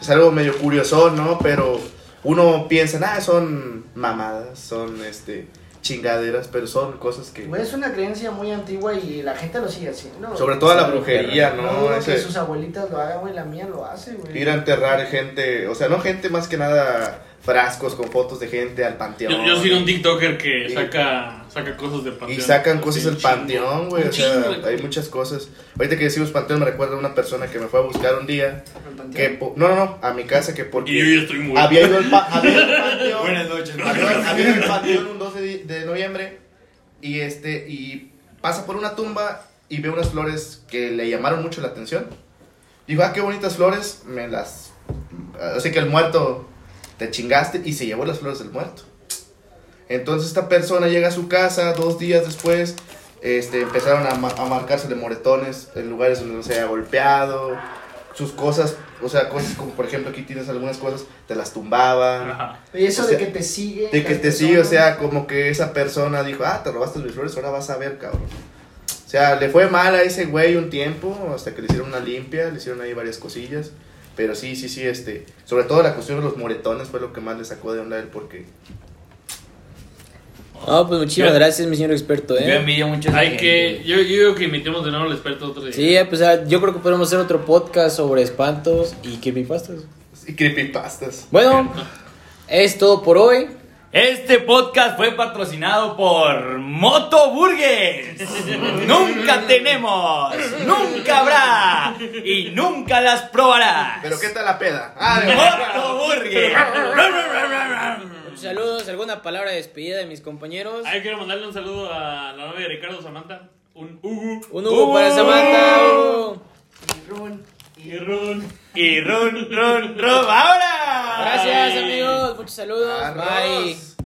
S4: es algo medio curioso, ¿no? Pero uno piensa, ah, son mamadas, son este chingaderas, pero son cosas que...
S3: Es una creencia muy antigua y la gente lo sigue haciendo.
S4: Sobre todo la brujería,
S3: No que sus abuelitas lo hagan, güey. La mía lo hace, güey.
S4: ir a enterrar gente, o sea, no gente más que nada frascos con fotos de gente al panteón.
S5: Yo, yo sigo un TikToker que
S4: Sí.
S5: saca, saca cosas del panteón.
S4: Y sacan cosas del panteón, güey. O sea,
S5: chingo
S4: hay muchas cosas. Ahorita que decimos panteón, me recuerda a una persona que me fue a buscar un día.
S3: El.
S4: Que, po- no, no, no, a mi casa, que porque
S5: Y yo ya estoy muy.
S4: había ido al, pa- había ido al panteón. (laughs)
S2: Buenas noches.
S4: Había, había ido al panteón un 12 de, de noviembre. Y este, y pasa por una tumba y ve unas flores que le llamaron mucho la atención. Dijo, ah, qué bonitas flores, me las. Así que el muerto te chingaste y se llevó las flores del muerto. Entonces esta persona llega a su casa dos días después. Este, empezaron a, ma- a marcársele moretones en lugares donde no se había golpeado. Sus cosas, o sea, cosas como por ejemplo aquí tienes algunas cosas, te las tumbaban.
S5: Ajá.
S3: Y eso
S4: o
S3: de que te sigue.
S4: De que te sigue, o sea, como que esa persona dijo, ah, te robaste mis flores, ahora vas a ver, cabrón. O sea, le fue mal a ese güey un tiempo, hasta que le hicieron una limpia, le hicieron ahí varias cosillas. Pero sí, sí, sí, este, sobre todo la cuestión de los moretones fue lo que más le sacó de onda a él, porque...
S1: No, pues muchísimas
S5: Yo-
S1: gracias, mi señor experto,
S2: Yo
S1: ¿eh?
S2: envidio mucho
S5: Hay
S2: gente,
S5: que. Yo, yo digo que imitemos de nuevo al experto otro día.
S1: Sí, pues ah, yo creo que podemos hacer otro podcast sobre espantos y creepypastas.
S4: Y creepypastas.
S1: Bueno, es todo por hoy.
S2: Este podcast fue patrocinado por Moto Burgers. (laughs) nunca tenemos, nunca habrá y nunca las probarás.
S4: Pero ¿qué tal la peda? Ah, de-
S2: Moto Burgers. (laughs)
S1: Muchos saludos, alguna palabra de despedida de mis compañeros.
S5: Ahí quiero mandarle un saludo a la novia de Ricardo Samantha. Un Ugu.
S1: Un Hugo para Samantha. Hugo.
S3: Y Run.
S5: Y Ron.
S2: y run, run, run. ¡Ahora!
S1: Gracias, amigos. Muchos saludos.
S4: Arroz.
S1: Bye.